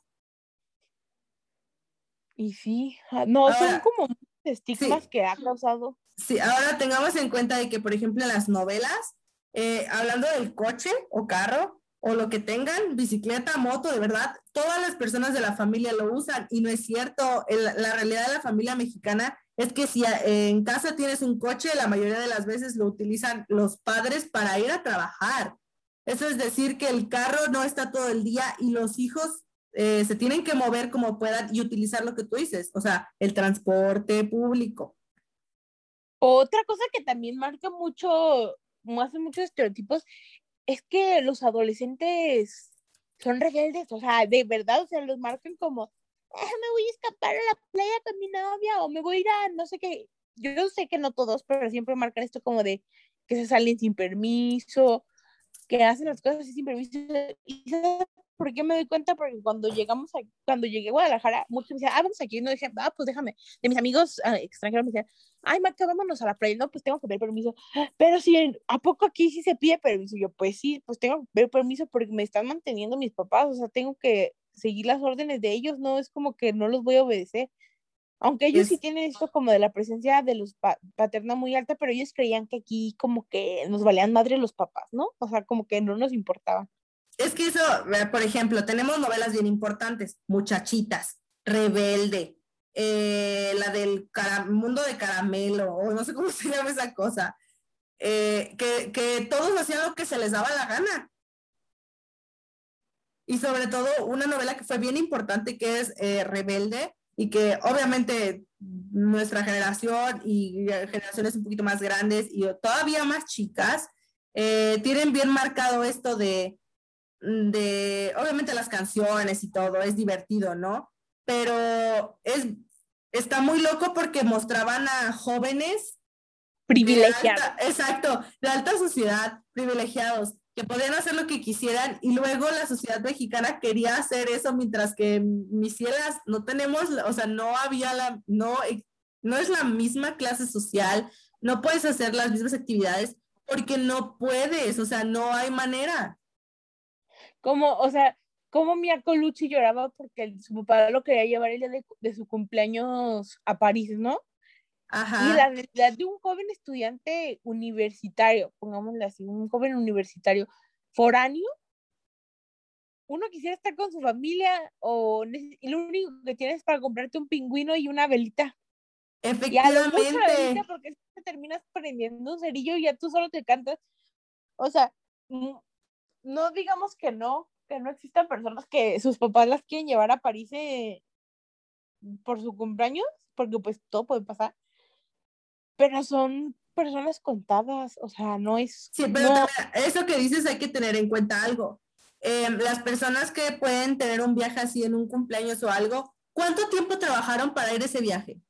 Y sí, ah, no, son como estigmas sí. que ha causado. Sí, ahora tengamos en cuenta de que, por ejemplo, en las novelas, eh, hablando del coche o carro o lo que tengan, bicicleta, moto, de verdad, todas las personas de la familia lo usan y no es cierto. La realidad de la familia mexicana es que si en casa tienes un coche, la mayoría de las veces lo utilizan los padres para ir a trabajar. Eso es decir, que el carro no está todo el día y los hijos eh, se tienen que mover como puedan y utilizar lo que tú dices, o sea, el transporte público. Otra cosa que también marca mucho, hace muchos estereotipos, es que los adolescentes son rebeldes, o sea, de verdad, o sea, los marcan como, "Ah, me voy a escapar a la playa con mi novia, o me voy a ir a no sé qué. Yo sé que no todos, pero siempre marcan esto como de que se salen sin permiso, que hacen las cosas sin permiso. Y ¿sabes por qué me doy cuenta? Porque cuando llegamos a, cuando llegué a Guadalajara, muchos me decían, ah, vamos aquí, no dije, ah, pues déjame, de mis amigos ah, extranjeros me decían, ay, Maca, vámonos a la playa, no, pues tengo que pedir permiso, pero si, ¿a poco aquí sí se pide permiso? Yo, pues sí, pues tengo que pedir permiso porque me están manteniendo mis papás, o sea, tengo que seguir las órdenes de ellos, no es como que no los voy a obedecer. Aunque ellos sí tienen esto como de la presencia de los paterna muy alta, pero ellos creían que aquí como que nos valían madre los papás, ¿no? O sea, como que no nos importaba. Es que eso, por ejemplo, tenemos novelas bien importantes, Muchachitas, Rebelde, eh, la del mundo de caramelo, o no sé cómo se llama esa cosa, eh, que, que todos hacían lo que se les daba la gana. Y sobre todo una novela que fue bien importante, que es eh, Rebelde, y que obviamente nuestra generación y generaciones un poquito más grandes y todavía más chicas eh, tienen bien marcado esto de, de, obviamente las canciones y todo, es divertido, ¿no? Pero es, está muy loco porque mostraban a jóvenes privilegiados. exacto, de alta sociedad, privilegiados, que podían hacer lo que quisieran y luego la sociedad mexicana quería hacer eso mientras que mis cielas no tenemos, o sea, no había la, no, no es la misma clase social, no puedes hacer las mismas actividades porque no puedes, o sea, no hay manera. Como, o sea, como mi Colucci lloraba porque su papá lo quería llevar el día de, de su cumpleaños a París, ¿no? Y la realidad de un joven estudiante universitario, pongámosle así, un joven universitario foráneo, uno quisiera estar con su familia o y lo único que tienes para comprarte un pingüino y una velita. Efectivamente. Y porque te terminas prendiendo un cerillo y ya tú solo te cantas. O sea, no digamos que no, que no existan personas que sus papás las quieren llevar a París eh, por su cumpleaños, porque pues todo puede pasar pero son personas contadas, o sea, no es... Sí, pero eso que dices hay que tener en cuenta algo. Em, las personas que pueden tener un viaje así en un cumpleaños o algo, ¿cuánto tiempo trabajaron para ir a ese viaje?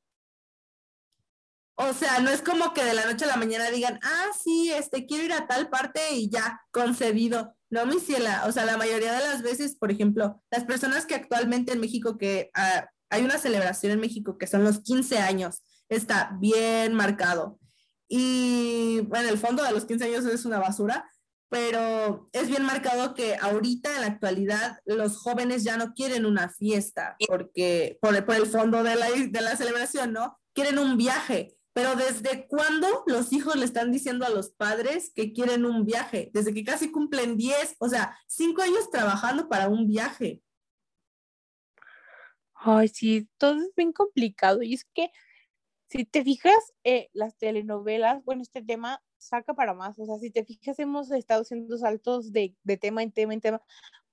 O sea, no es como que de la noche a la mañana digan, ah, sí, este, quiero ir a tal parte y ya, concedido. No, mi ciela, o sea, la mayoría de las veces, por ejemplo, las personas que actualmente en México, que ah, hay una celebración en México que son los 15 años, está bien marcado. Y bueno, el fondo de los 15 años es una basura, pero es bien marcado que ahorita en la actualidad los jóvenes ya no quieren una fiesta porque por, por el fondo de la, de la celebración, ¿no? Quieren un viaje. Pero ¿desde cuándo los hijos le están diciendo a los padres que quieren un viaje? Desde que casi cumplen 10, o sea, 5 años trabajando para un viaje. Ay, sí, todo es bien complicado. Y es que si te fijas, eh, las telenovelas, bueno, este tema saca para más. O sea, si te fijas, hemos estado haciendo saltos de, de tema en tema en tema,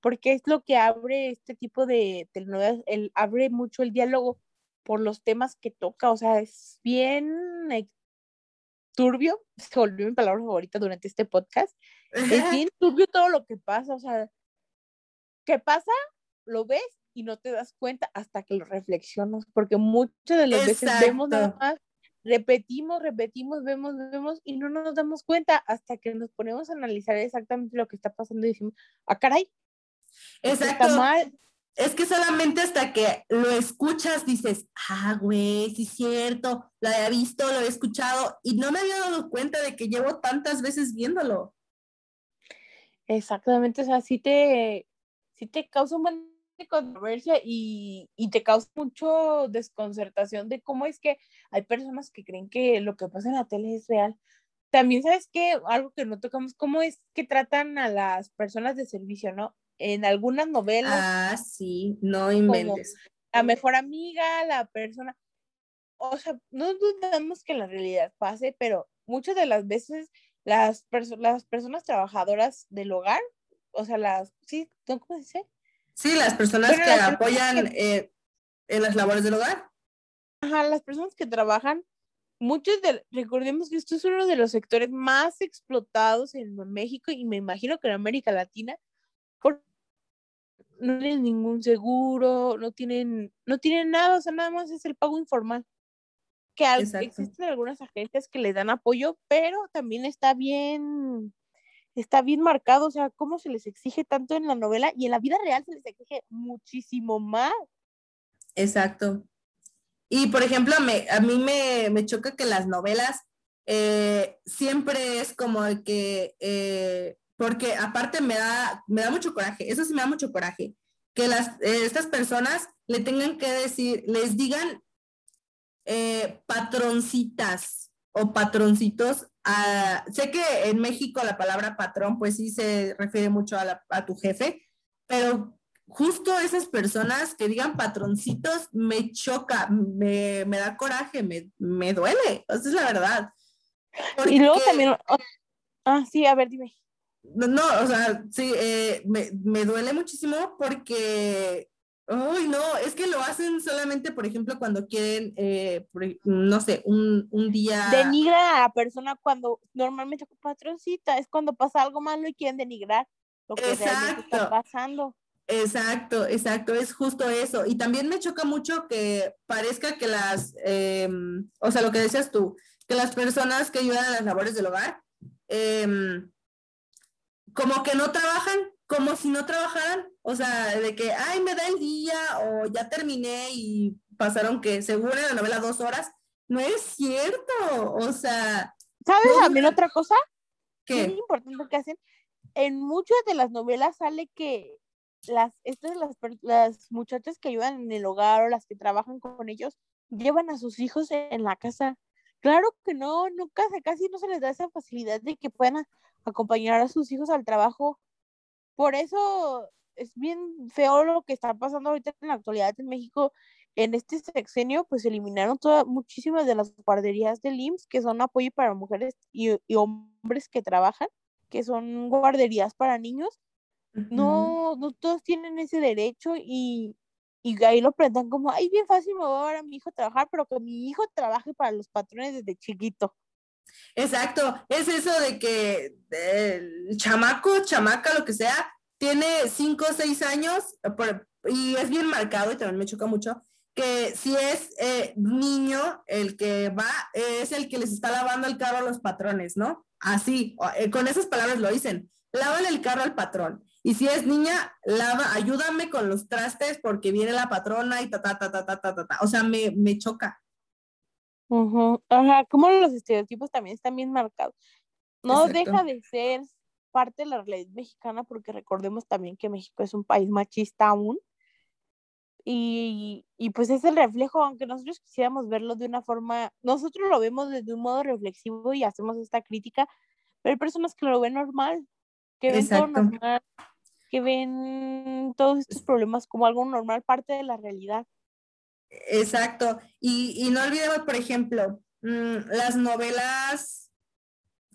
porque es lo que abre este tipo de telenovelas, el, abre mucho el diálogo por los temas que toca. O sea, es bien eh, turbio, se volvió mi palabra favorita durante este podcast. Es bien turbio todo lo que pasa. O sea, ¿qué pasa? Lo ves y no te das cuenta hasta que lo reflexionas, porque muchas de las veces vemos nada más, repetimos, repetimos, vemos, vemos y no nos damos cuenta hasta que nos ponemos a analizar exactamente lo que está pasando y decimos, ah, caray. Exacto. Está mal. Es que solamente hasta que lo escuchas dices, ah, güey, sí es cierto, lo había visto, lo he escuchado y no me había dado cuenta de que llevo tantas veces viéndolo. Exactamente, o sea, sí te, sí te causa un buen controversia y, y, te causa mucho desconcertación de cómo es que hay personas que creen que lo que pasa en la tele es real. También sabes que algo que no tocamos, cómo es que tratan a las personas de servicio, ¿no? En algunas novelas. Ah, sí, no inventes. La mejor amiga, la persona. O sea, no dudamos que la realidad pase, pero muchas de las veces las, las personas trabajadoras del hogar, o sea, las, sí, ¿cómo se dice? Sí, las personas que apoyan eh, en las labores del hogar. Ajá, las personas que trabajan, muchos de, recordemos que esto es uno de los sectores más explotados en México y me imagino que en América Latina, porque no tienen ningún seguro, no tienen, no tienen nada, o sea, nada más es el pago informal. Que existen algunas agencias que les dan apoyo, pero también está bien, está bien marcado, o sea, cómo se les exige tanto en la novela y en la vida real se les exige muchísimo más. Exacto. Y por ejemplo, me, a mí me, me, choca que las novelas eh, siempre es como que, eh, porque aparte me da, me da mucho coraje, eso sí me da mucho coraje, que las, eh, estas personas le tengan que decir, les digan patroncitas o patroncitos. A, sé que en México la palabra patrón pues sí se refiere mucho a, a tu jefe, pero justo esas personas que digan patroncitos me choca, me, me da coraje, me, me, duele, esa es la verdad. Y luego también, ah, sí, a ver, dime. No, o sea, sí, eh, me, me, duele muchísimo porque, ay, no, es que lo hacen solamente, por ejemplo, cuando quieren, eh, no sé, un, un día... Denigra a la persona cuando normalmente patroncita, es cuando pasa algo malo y quieren denigrar lo que realmente está pasando. Exacto, exacto, es justo eso. Y también me choca mucho que parezca que las, em, o sea, lo que decías tú, que las personas que ayudan a las labores del hogar, em, como que no trabajan, como si no trabajaran, o sea, de que, ay, me da el día o ya terminé y pasaron que, según en la novela, dos horas. No es cierto, o sea. ¿Sabes también otra cosa? ¿Qué? Muy importante que hacen. En muchas de las novelas sale que las, estas, las, las muchachas que ayudan en el hogar o las que trabajan con ellos llevan a sus hijos en la casa. Claro que no, nunca, casi no se les da esa facilidad de que puedan acompañar a sus hijos al trabajo. Por eso es bien feo lo que está pasando ahorita en la actualidad en México. En este sexenio, pues eliminaron todas, muchísimas de las guarderías del IMSS, que son apoyo para mujeres y, y hombres que trabajan, que son guarderías para niños, no, no todos tienen ese derecho y, y ahí lo presentan como, ay, bien fácil me voy a a mi hijo a trabajar, pero que mi hijo trabaje para los patrones desde chiquito. Exacto, es eso de que el chamaco, chamaca, lo que sea, tiene cinco o seis años y es bien marcado y también me choca mucho que si es eh, niño el que va, es el que les está lavando el carro a los patrones, ¿no? Así, eh, con esas palabras lo dicen, lávale el carro al patrón. Y si es niña, lava, ayúdame con los trastes porque viene la patrona y ta, ta, ta, ta, ta, ta, ta. O sea, me, me choca. Ajá, como los estereotipos también están bien marcados. No deja de ser parte de la realidad mexicana porque recordemos también que México es un país machista aún. Y, y, pues es el reflejo, aunque nosotros quisiéramos verlo de una forma, nosotros lo vemos desde un modo reflexivo y hacemos esta crítica, pero hay personas que lo ven normal, que ven todo normal, que ven todos estos problemas como algo normal, parte de la realidad. Exacto. Y, y no olvidemos, por ejemplo, mm, las novelas,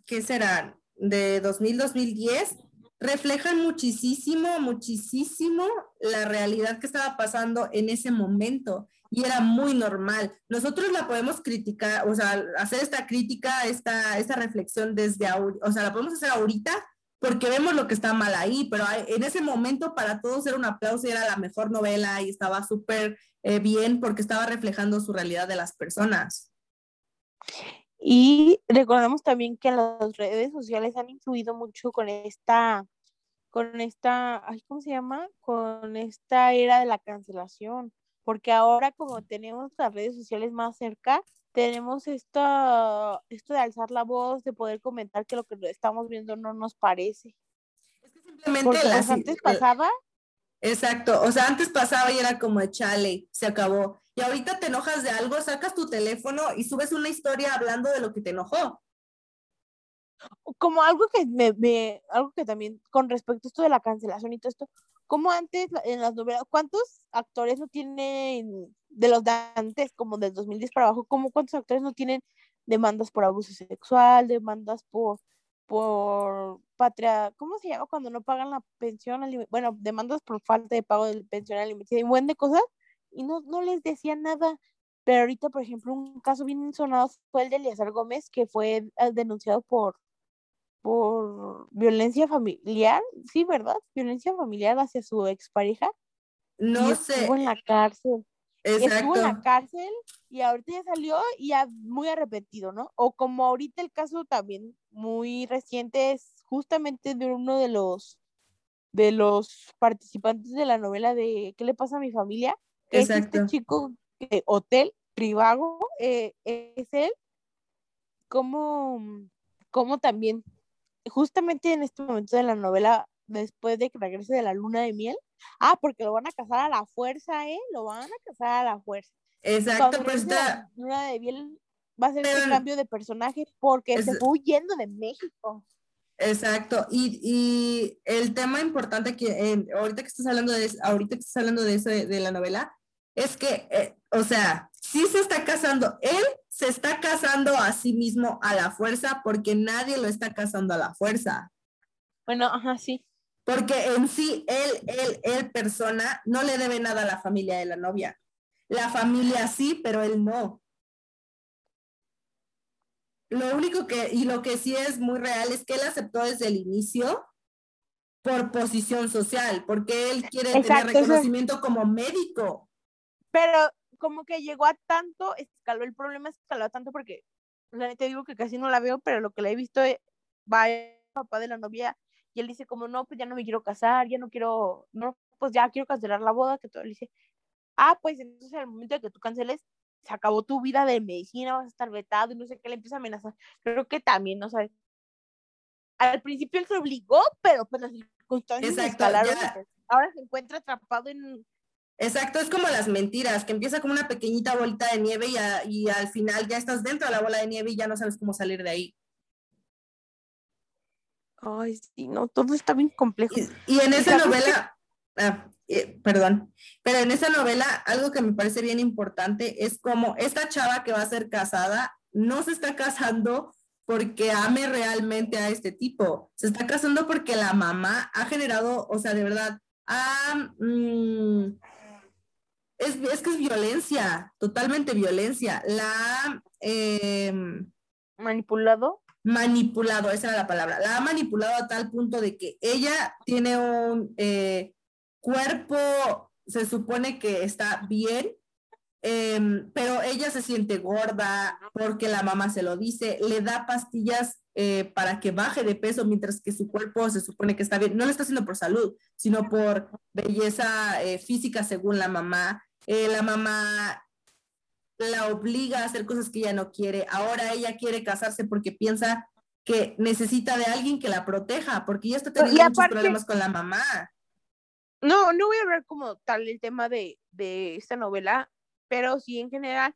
¿qué serán? De 2000-2010, reflejan muchísimo, muchísimo la realidad que estaba pasando en ese momento y era muy normal. Nosotros la podemos criticar, o sea, hacer esta crítica, esta, esta reflexión desde ahora, o sea, la podemos hacer ahorita porque vemos lo que está mal ahí, pero en ese momento para todos era un aplauso y era la mejor novela y estaba súper eh, bien porque estaba reflejando su realidad de las personas. Y recordamos también que las redes sociales han influido mucho con esta, con esta, ¿cómo se llama? Con esta era de la cancelación, porque ahora como tenemos las redes sociales más cerca, tenemos esto, esto de alzar la voz, de poder comentar que lo que estamos viendo no nos parece. Es que simplemente las, antes pasaba. Exacto, o sea, antes pasaba y era como, chale, se acabó. Y ahorita te enojas de algo, sacas tu teléfono y subes una historia hablando de lo que te enojó. Como algo que me, me algo que también con respecto a esto de la cancelación y todo esto, como antes en las novelas, ¿cuántos actores no tienen de los de antes, como del 2010 para abajo, como cuántos actores no tienen demandas por abuso sexual, demandas por, por patria, ¿cómo se llama cuando no pagan la pensión? Bueno, demandas por falta de pago de pensión alimenticia y buen de cosas, y no, no les decían nada. Pero ahorita, por ejemplo, un caso bien sonado fue el de Eliazar Gómez, que fue eh, denunciado por, por violencia familiar, sí, ¿verdad? Violencia familiar hacia su expareja. No sé. Estuvo en la cárcel. Estuvo en la cárcel y ahorita ya salió y ya muy arrepentido, ¿no? O como ahorita el caso también muy reciente es justamente de uno de los de los participantes de la novela de ¿Qué le pasa a mi familia? Que es este chico Hotel Trivago, eh, es él, como, como también, justamente en este momento de la novela, después de que regrese de la luna de miel, ah, porque lo van a casar a la fuerza, ¿eh? Lo van a casar a la fuerza. Exacto, pues está... La luna de miel va a ser un cambio de personaje porque se fue huyendo de México. Exacto, y, y, el tema importante que eh, ahorita que estás hablando de ahorita que estás hablando de eso de, la novela, es que, eh, o sea, sí se está casando, él se está casando a sí mismo a la fuerza porque nadie lo está casando a la fuerza. Bueno, ajá, sí. Porque en sí, él, él, él persona, no le debe nada a la familia de la novia. La familia sí, pero él no. Lo único que, y lo que sí es muy real, es que él aceptó desde el inicio por posición social, porque él quiere tener reconocimiento como médico. Pero como que llegó a tanto, escaló, el problema escaló a tanto porque, la te digo que casi no la veo, pero lo que la he visto es, va el papá de la novia y él dice como, no, pues ya no me quiero casar, ya no quiero, no, pues ya quiero cancelar la boda, que todo, le dice, ah, pues entonces al momento de que tú canceles, se acabó tu vida de medicina, vas a estar vetado y no sé qué, le empieza a amenazar. Creo que también, ¿no sabes? Al principio él se obligó, pero pues las circunstancias Exacto, ahora se encuentra atrapado en... Exacto, es como las mentiras, que empieza como una pequeñita bolita de nieve y, y al final ya estás dentro de la bola de nieve y ya no sabes cómo salir de ahí. Ay, sí, no, todo está bien complejo. Y, en esa novela, ah, eh, perdón, pero en esa novela algo que me parece bien importante es como esta chava que va a ser casada no se está casando porque ame realmente a este tipo, se está casando porque la mamá ha generado, o sea, de verdad, mm, es, que es violencia, totalmente violencia. La em, manipulado. Manipulado, esa era la palabra. La ha manipulado a tal punto de que ella tiene un eh, cuerpo se supone que está bien, em, pero ella se siente gorda porque la mamá se lo dice, le da pastillas eh, para que baje de peso mientras que su cuerpo se supone que está bien. No lo está haciendo por salud, sino por belleza eh, física según la mamá. La mamá la obliga a hacer cosas que ella no quiere. Ahora ella quiere casarse porque piensa que necesita de alguien que la proteja, porque ya está teniendo muchos problemas con la mamá no, no voy a hablar como tal el tema de, esta novela, pero sí en general,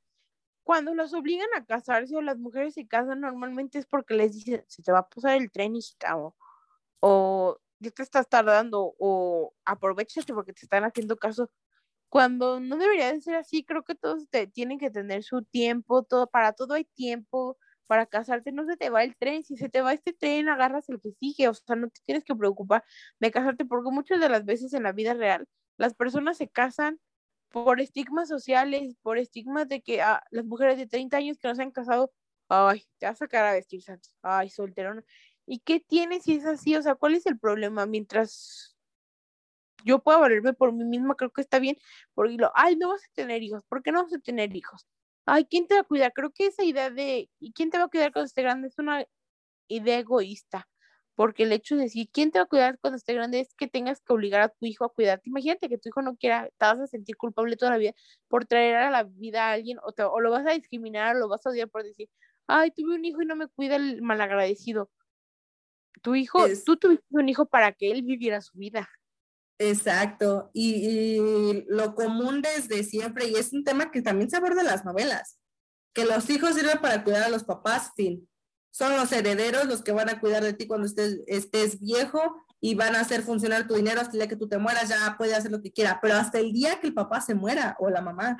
cuando las obligan a casarse o las mujeres se casan normalmente es porque les dicen, se te va a pasar el tren, y o, o ya te estás tardando, o aprovechate porque te están haciendo caso. Cuando no debería de ser así, creo que todos te, tienen que tener su tiempo, todo, para todo hay tiempo, para casarte no se te va el tren, si se te va este tren, agarras el que sigue, o sea, no te tienes que preocupar de casarte, porque muchas de las veces en la vida real las personas se casan por estigmas sociales, por estigmas de que ah, las mujeres de 30 años que no se han casado, ay, te vas a sacar a vestir santos, ay, solterona. ¿Y qué tienes si es así? O sea, ¿cuál es el problema? Mientras yo pueda valerme por mí misma, creo que está bien, porque lo, ay, no vas a tener hijos, ¿por qué no vas a tener hijos? ay, ¿quién te va a cuidar? Creo que esa idea de, ¿y quién te va a cuidar cuando esté grande? Es una idea egoísta, porque el hecho de decir, ¿quién te va a cuidar cuando esté grande? Es que tengas que obligar a tu hijo a cuidarte. Imagínate que tu hijo no quiera, te vas a sentir culpable toda la vida por traer a la vida a alguien, o, o lo vas a discriminar, o lo vas a odiar por decir, ay, tuve un hijo y no me cuida el malagradecido. Tu hijo, tú tuviste un hijo para que él viviera su vida. Exacto, y, lo común desde siempre, y es un tema que también se aborda en las novelas, que los hijos sirven para cuidar a los papás, fin. Son los herederos los que van a cuidar de ti cuando estés, estés viejo y van a hacer funcionar tu dinero hasta el día que tú te mueras, ya puede hacer lo que quiera, pero hasta el día que el papá se muera o la mamá.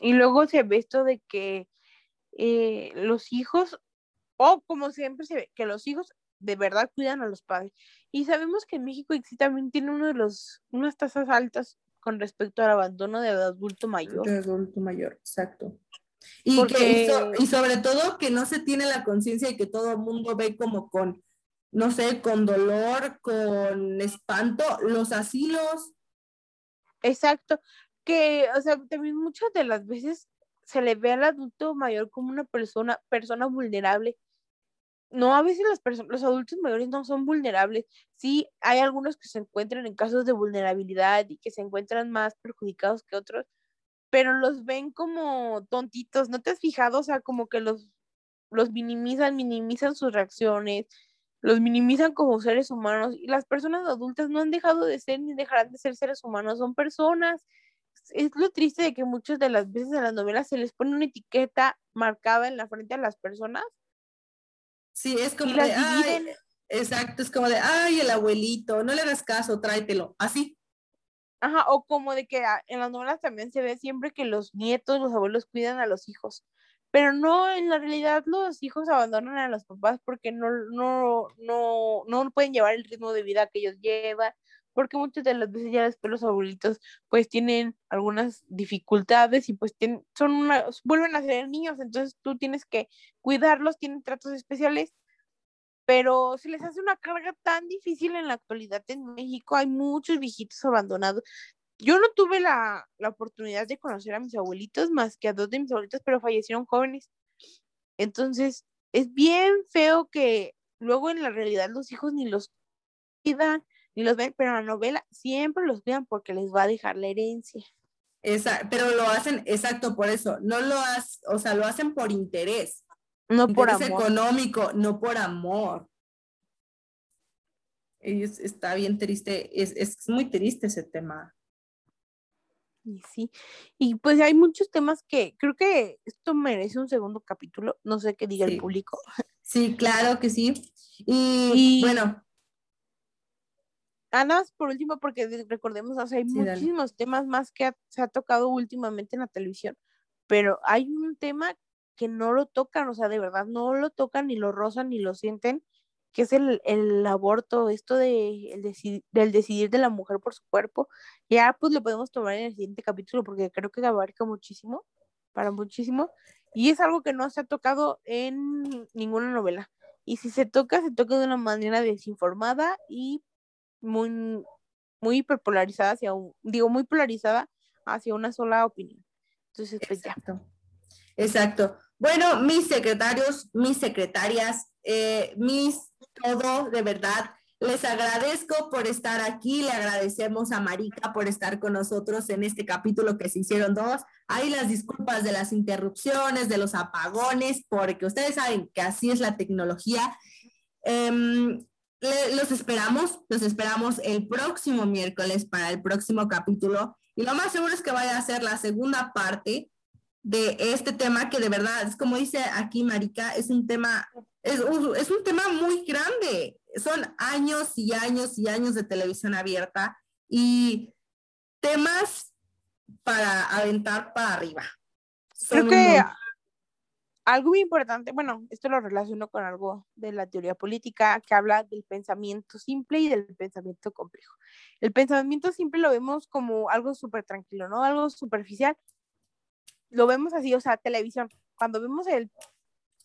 Y luego se ve esto de que eh, los hijos, o como siempre se ve, que los hijos de verdad cuidan a los padres. Y sabemos que en México también tiene uno de los, unas tasas altas con respecto al abandono de adulto mayor. De adulto mayor, exacto. Y, que, y, sobre todo que no se tiene la conciencia de que todo el mundo ve como con, no sé, con dolor, con espanto, los asilos. Exacto. Que, o sea, también muchas de las veces se le ve al adulto mayor como una persona, persona vulnerable no, a veces las personas, los adultos mayores no son vulnerables. Sí, hay algunos que se encuentran en casos de vulnerabilidad y que se encuentran más perjudicados que otros, pero los ven como tontitos, ¿no te has fijado? O sea, como que los, los minimizan, minimizan sus reacciones, los minimizan como seres humanos y las personas adultas no han dejado de ser ni dejarán de ser seres humanos, son personas. Es lo triste de que muchas de las veces en las novelas se les pone una etiqueta marcada en la frente a las personas. Sí, es como de, ay, exacto, es como de, ay, el abuelito, no le hagas caso, tráetelo, así. Ajá, o como de que ah, en las novelas también se ve siempre que los nietos, los abuelos cuidan a los hijos pero no, en la realidad los hijos abandonan a los papás porque no, no, no, no pueden llevar el ritmo de vida que ellos llevan, porque muchas de las veces ya después los abuelitos pues tienen algunas dificultades y pues tienen, son una, vuelven a ser niños, entonces tú tienes que cuidarlos, tienen tratos especiales, pero se les hace una carga tan difícil en la actualidad en México, hay muchos viejitos abandonados, yo no tuve la, oportunidad de conocer a mis abuelitos más que a dos de mis abuelitos, pero fallecieron jóvenes. Entonces, es bien feo que luego en la realidad los hijos ni los cuidan, ni los ven, pero en la novela siempre los cuidan porque les va a dejar la herencia. Exacto, pero lo hacen, exacto, por eso, no lo hacen, o sea, lo hacen por interés. No por amor. económico, no por amor. Es, está bien triste, es, es muy triste ese tema. Y sí, y pues hay muchos temas que creo que esto merece un segundo capítulo, no sé qué diga el público. Sí, claro que sí. Y, bueno. Ana, por último, porque recordemos, o sea, hay muchísimos temas más que se ha tocado últimamente en la televisión, pero hay un tema que no lo tocan, o sea, de verdad no lo tocan, ni lo rozan, ni lo sienten, que es el, el aborto, esto de, el del decidir de la mujer por su cuerpo, ya pues lo podemos tomar en el siguiente capítulo porque creo que abarca muchísimo, para muchísimo, y es algo que no se ha tocado en ninguna novela. Y si se toca, se toca de una manera desinformada y muy, muy hiperpolarizada hacia digo, muy polarizada hacia una sola opinión. Entonces, pues Exacto. Exacto. Bueno, mis secretarios, mis secretarias, eh, mis todo, de verdad. Les agradezco por estar aquí, le agradecemos a Marica por estar con nosotros en este capítulo que se hicieron dos. Hay las disculpas de las interrupciones, de los apagones, porque ustedes saben que así es la tecnología. Los esperamos, los esperamos el próximo miércoles para el próximo capítulo y lo más seguro es que vaya a ser la segunda parte de este tema que de verdad, es como dice aquí Marica, es un tema, es, es un tema muy grande. Son años y años y años de televisión abierta y temas para aventar para arriba. Creo que algo muy importante, bueno, esto lo relaciono con algo de la teoría política que habla del pensamiento simple y del pensamiento complejo. El pensamiento simple lo vemos como algo súper tranquilo, ¿no? Algo superficial, lo vemos así, o sea, televisión, cuando vemos el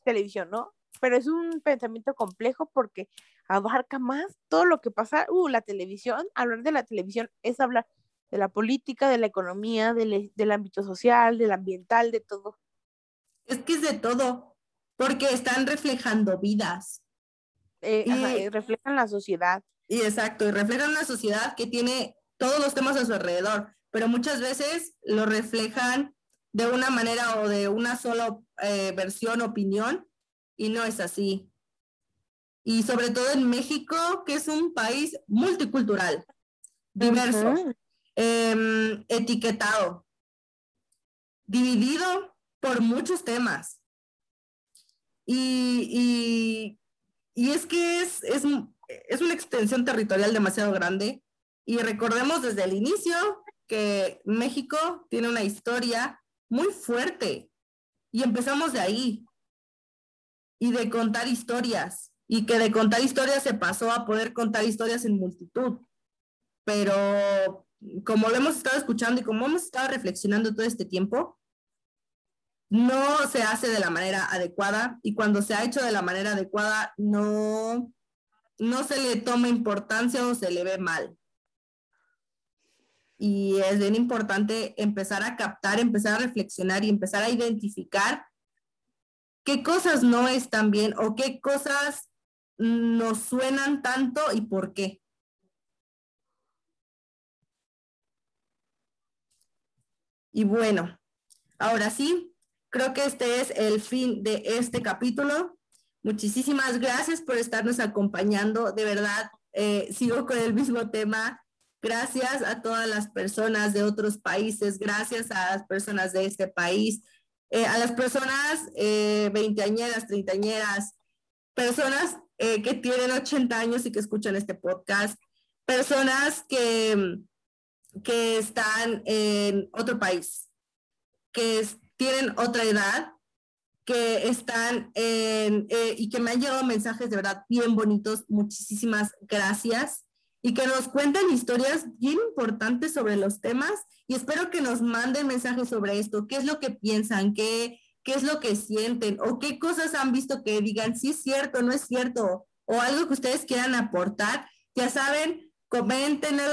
televisión, ¿no? Pero es un pensamiento complejo porque abarca más todo lo que pasa, uh, la televisión, hablar de la televisión es hablar de la política, de la economía, del, del ámbito social, del ambiental, de todo. Es que es de todo, porque están reflejando vidas. Eh, y, reflejan la sociedad. Y exacto, y reflejan una sociedad que tiene todos los temas a su alrededor, pero muchas veces lo reflejan de una manera o de una sola eh, versión, opinión, y no es así. Y sobre todo en México, que es un país multicultural, diverso, em, etiquetado, dividido por muchos temas. Y, y, es que es, es, es una extensión territorial demasiado grande. Y recordemos desde el inicio que México tiene una historia muy fuerte. Y empezamos de ahí. Y de contar historias. Y que de contar historias se pasó a poder contar historias en multitud. Pero como lo hemos estado escuchando y como hemos estado reflexionando todo este tiempo, no se hace de la manera adecuada y cuando se ha hecho de la manera adecuada no, no se le toma importancia o se le ve mal y es bien importante empezar a captar, empezar a reflexionar y empezar a identificar qué cosas no están bien o qué cosas nos suenan tanto y por qué. Y bueno, ahora sí, creo que este es el fin de este capítulo. Muchísimas gracias por estarnos acompañando. De verdad, eh, sigo con el mismo tema. Gracias a todas las personas de otros países, gracias a las personas de este país, eh, a las personas eh, veinteañeras, treintañeras, personas eh, que tienen 80 años y que escuchan este podcast, personas que, que están en otro país, que tienen otra edad, que están en, y que me han llegado mensajes de verdad bien bonitos. Muchísimas gracias y que nos cuenten historias bien importantes sobre los temas y espero que nos manden mensajes sobre esto, qué es lo que piensan, qué, qué es lo que sienten o qué cosas han visto que digan, sí es cierto, no es cierto, o algo que ustedes quieran aportar. Ya saben, coméntenlo,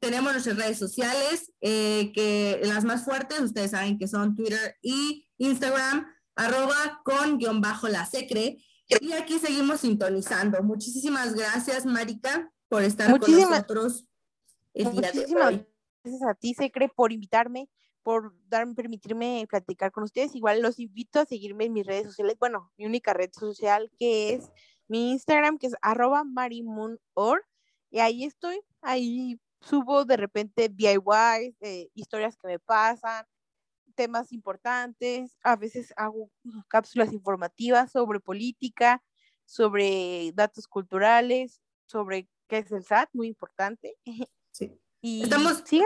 tenemos nuestras redes sociales, eh, que las más fuertes, ustedes saben que son Twitter y Instagram, arroba con guion bajo la secre. Y aquí seguimos sintonizando. Muchísimas gracias, Marica por estar con nosotros. muchísimas gracias a ti, Secre, por invitarme, por darme, permitirme platicar con ustedes. Igual los invito a seguirme en mis redes sociales. Bueno, mi única red social que es mi Instagram, que es arroba marimunor. Y ahí estoy, ahí subo de repente DIY, eh, historias que me pasan, temas importantes, a veces hago cápsulas informativas sobre política, sobre datos culturales, sobre que es el SAT, muy importante. Sí. Y estamos, sí,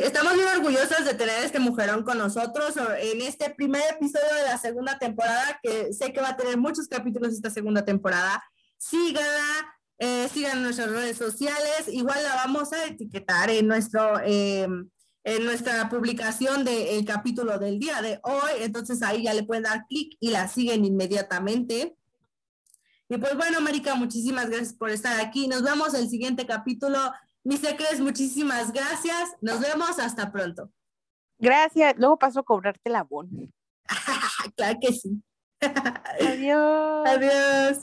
estamos muy orgullosos de tener este mujerón con nosotros en este primer episodio de la segunda temporada, que sé que va a tener muchos capítulos esta segunda temporada. Síganla, eh, sigan nuestras redes sociales, igual la vamos a etiquetar en nuestro... Em, en nuestra publicación del capítulo del día de hoy, entonces ahí ya le pueden dar clic y la siguen inmediatamente. Y pues bueno, América, muchísimas gracias por estar aquí. Nos vemos en el siguiente capítulo. Mis secres, muchísimas gracias. Nos vemos hasta pronto. Gracias. Luego paso a cobrarte la bon. claro que sí. Adiós. Adiós.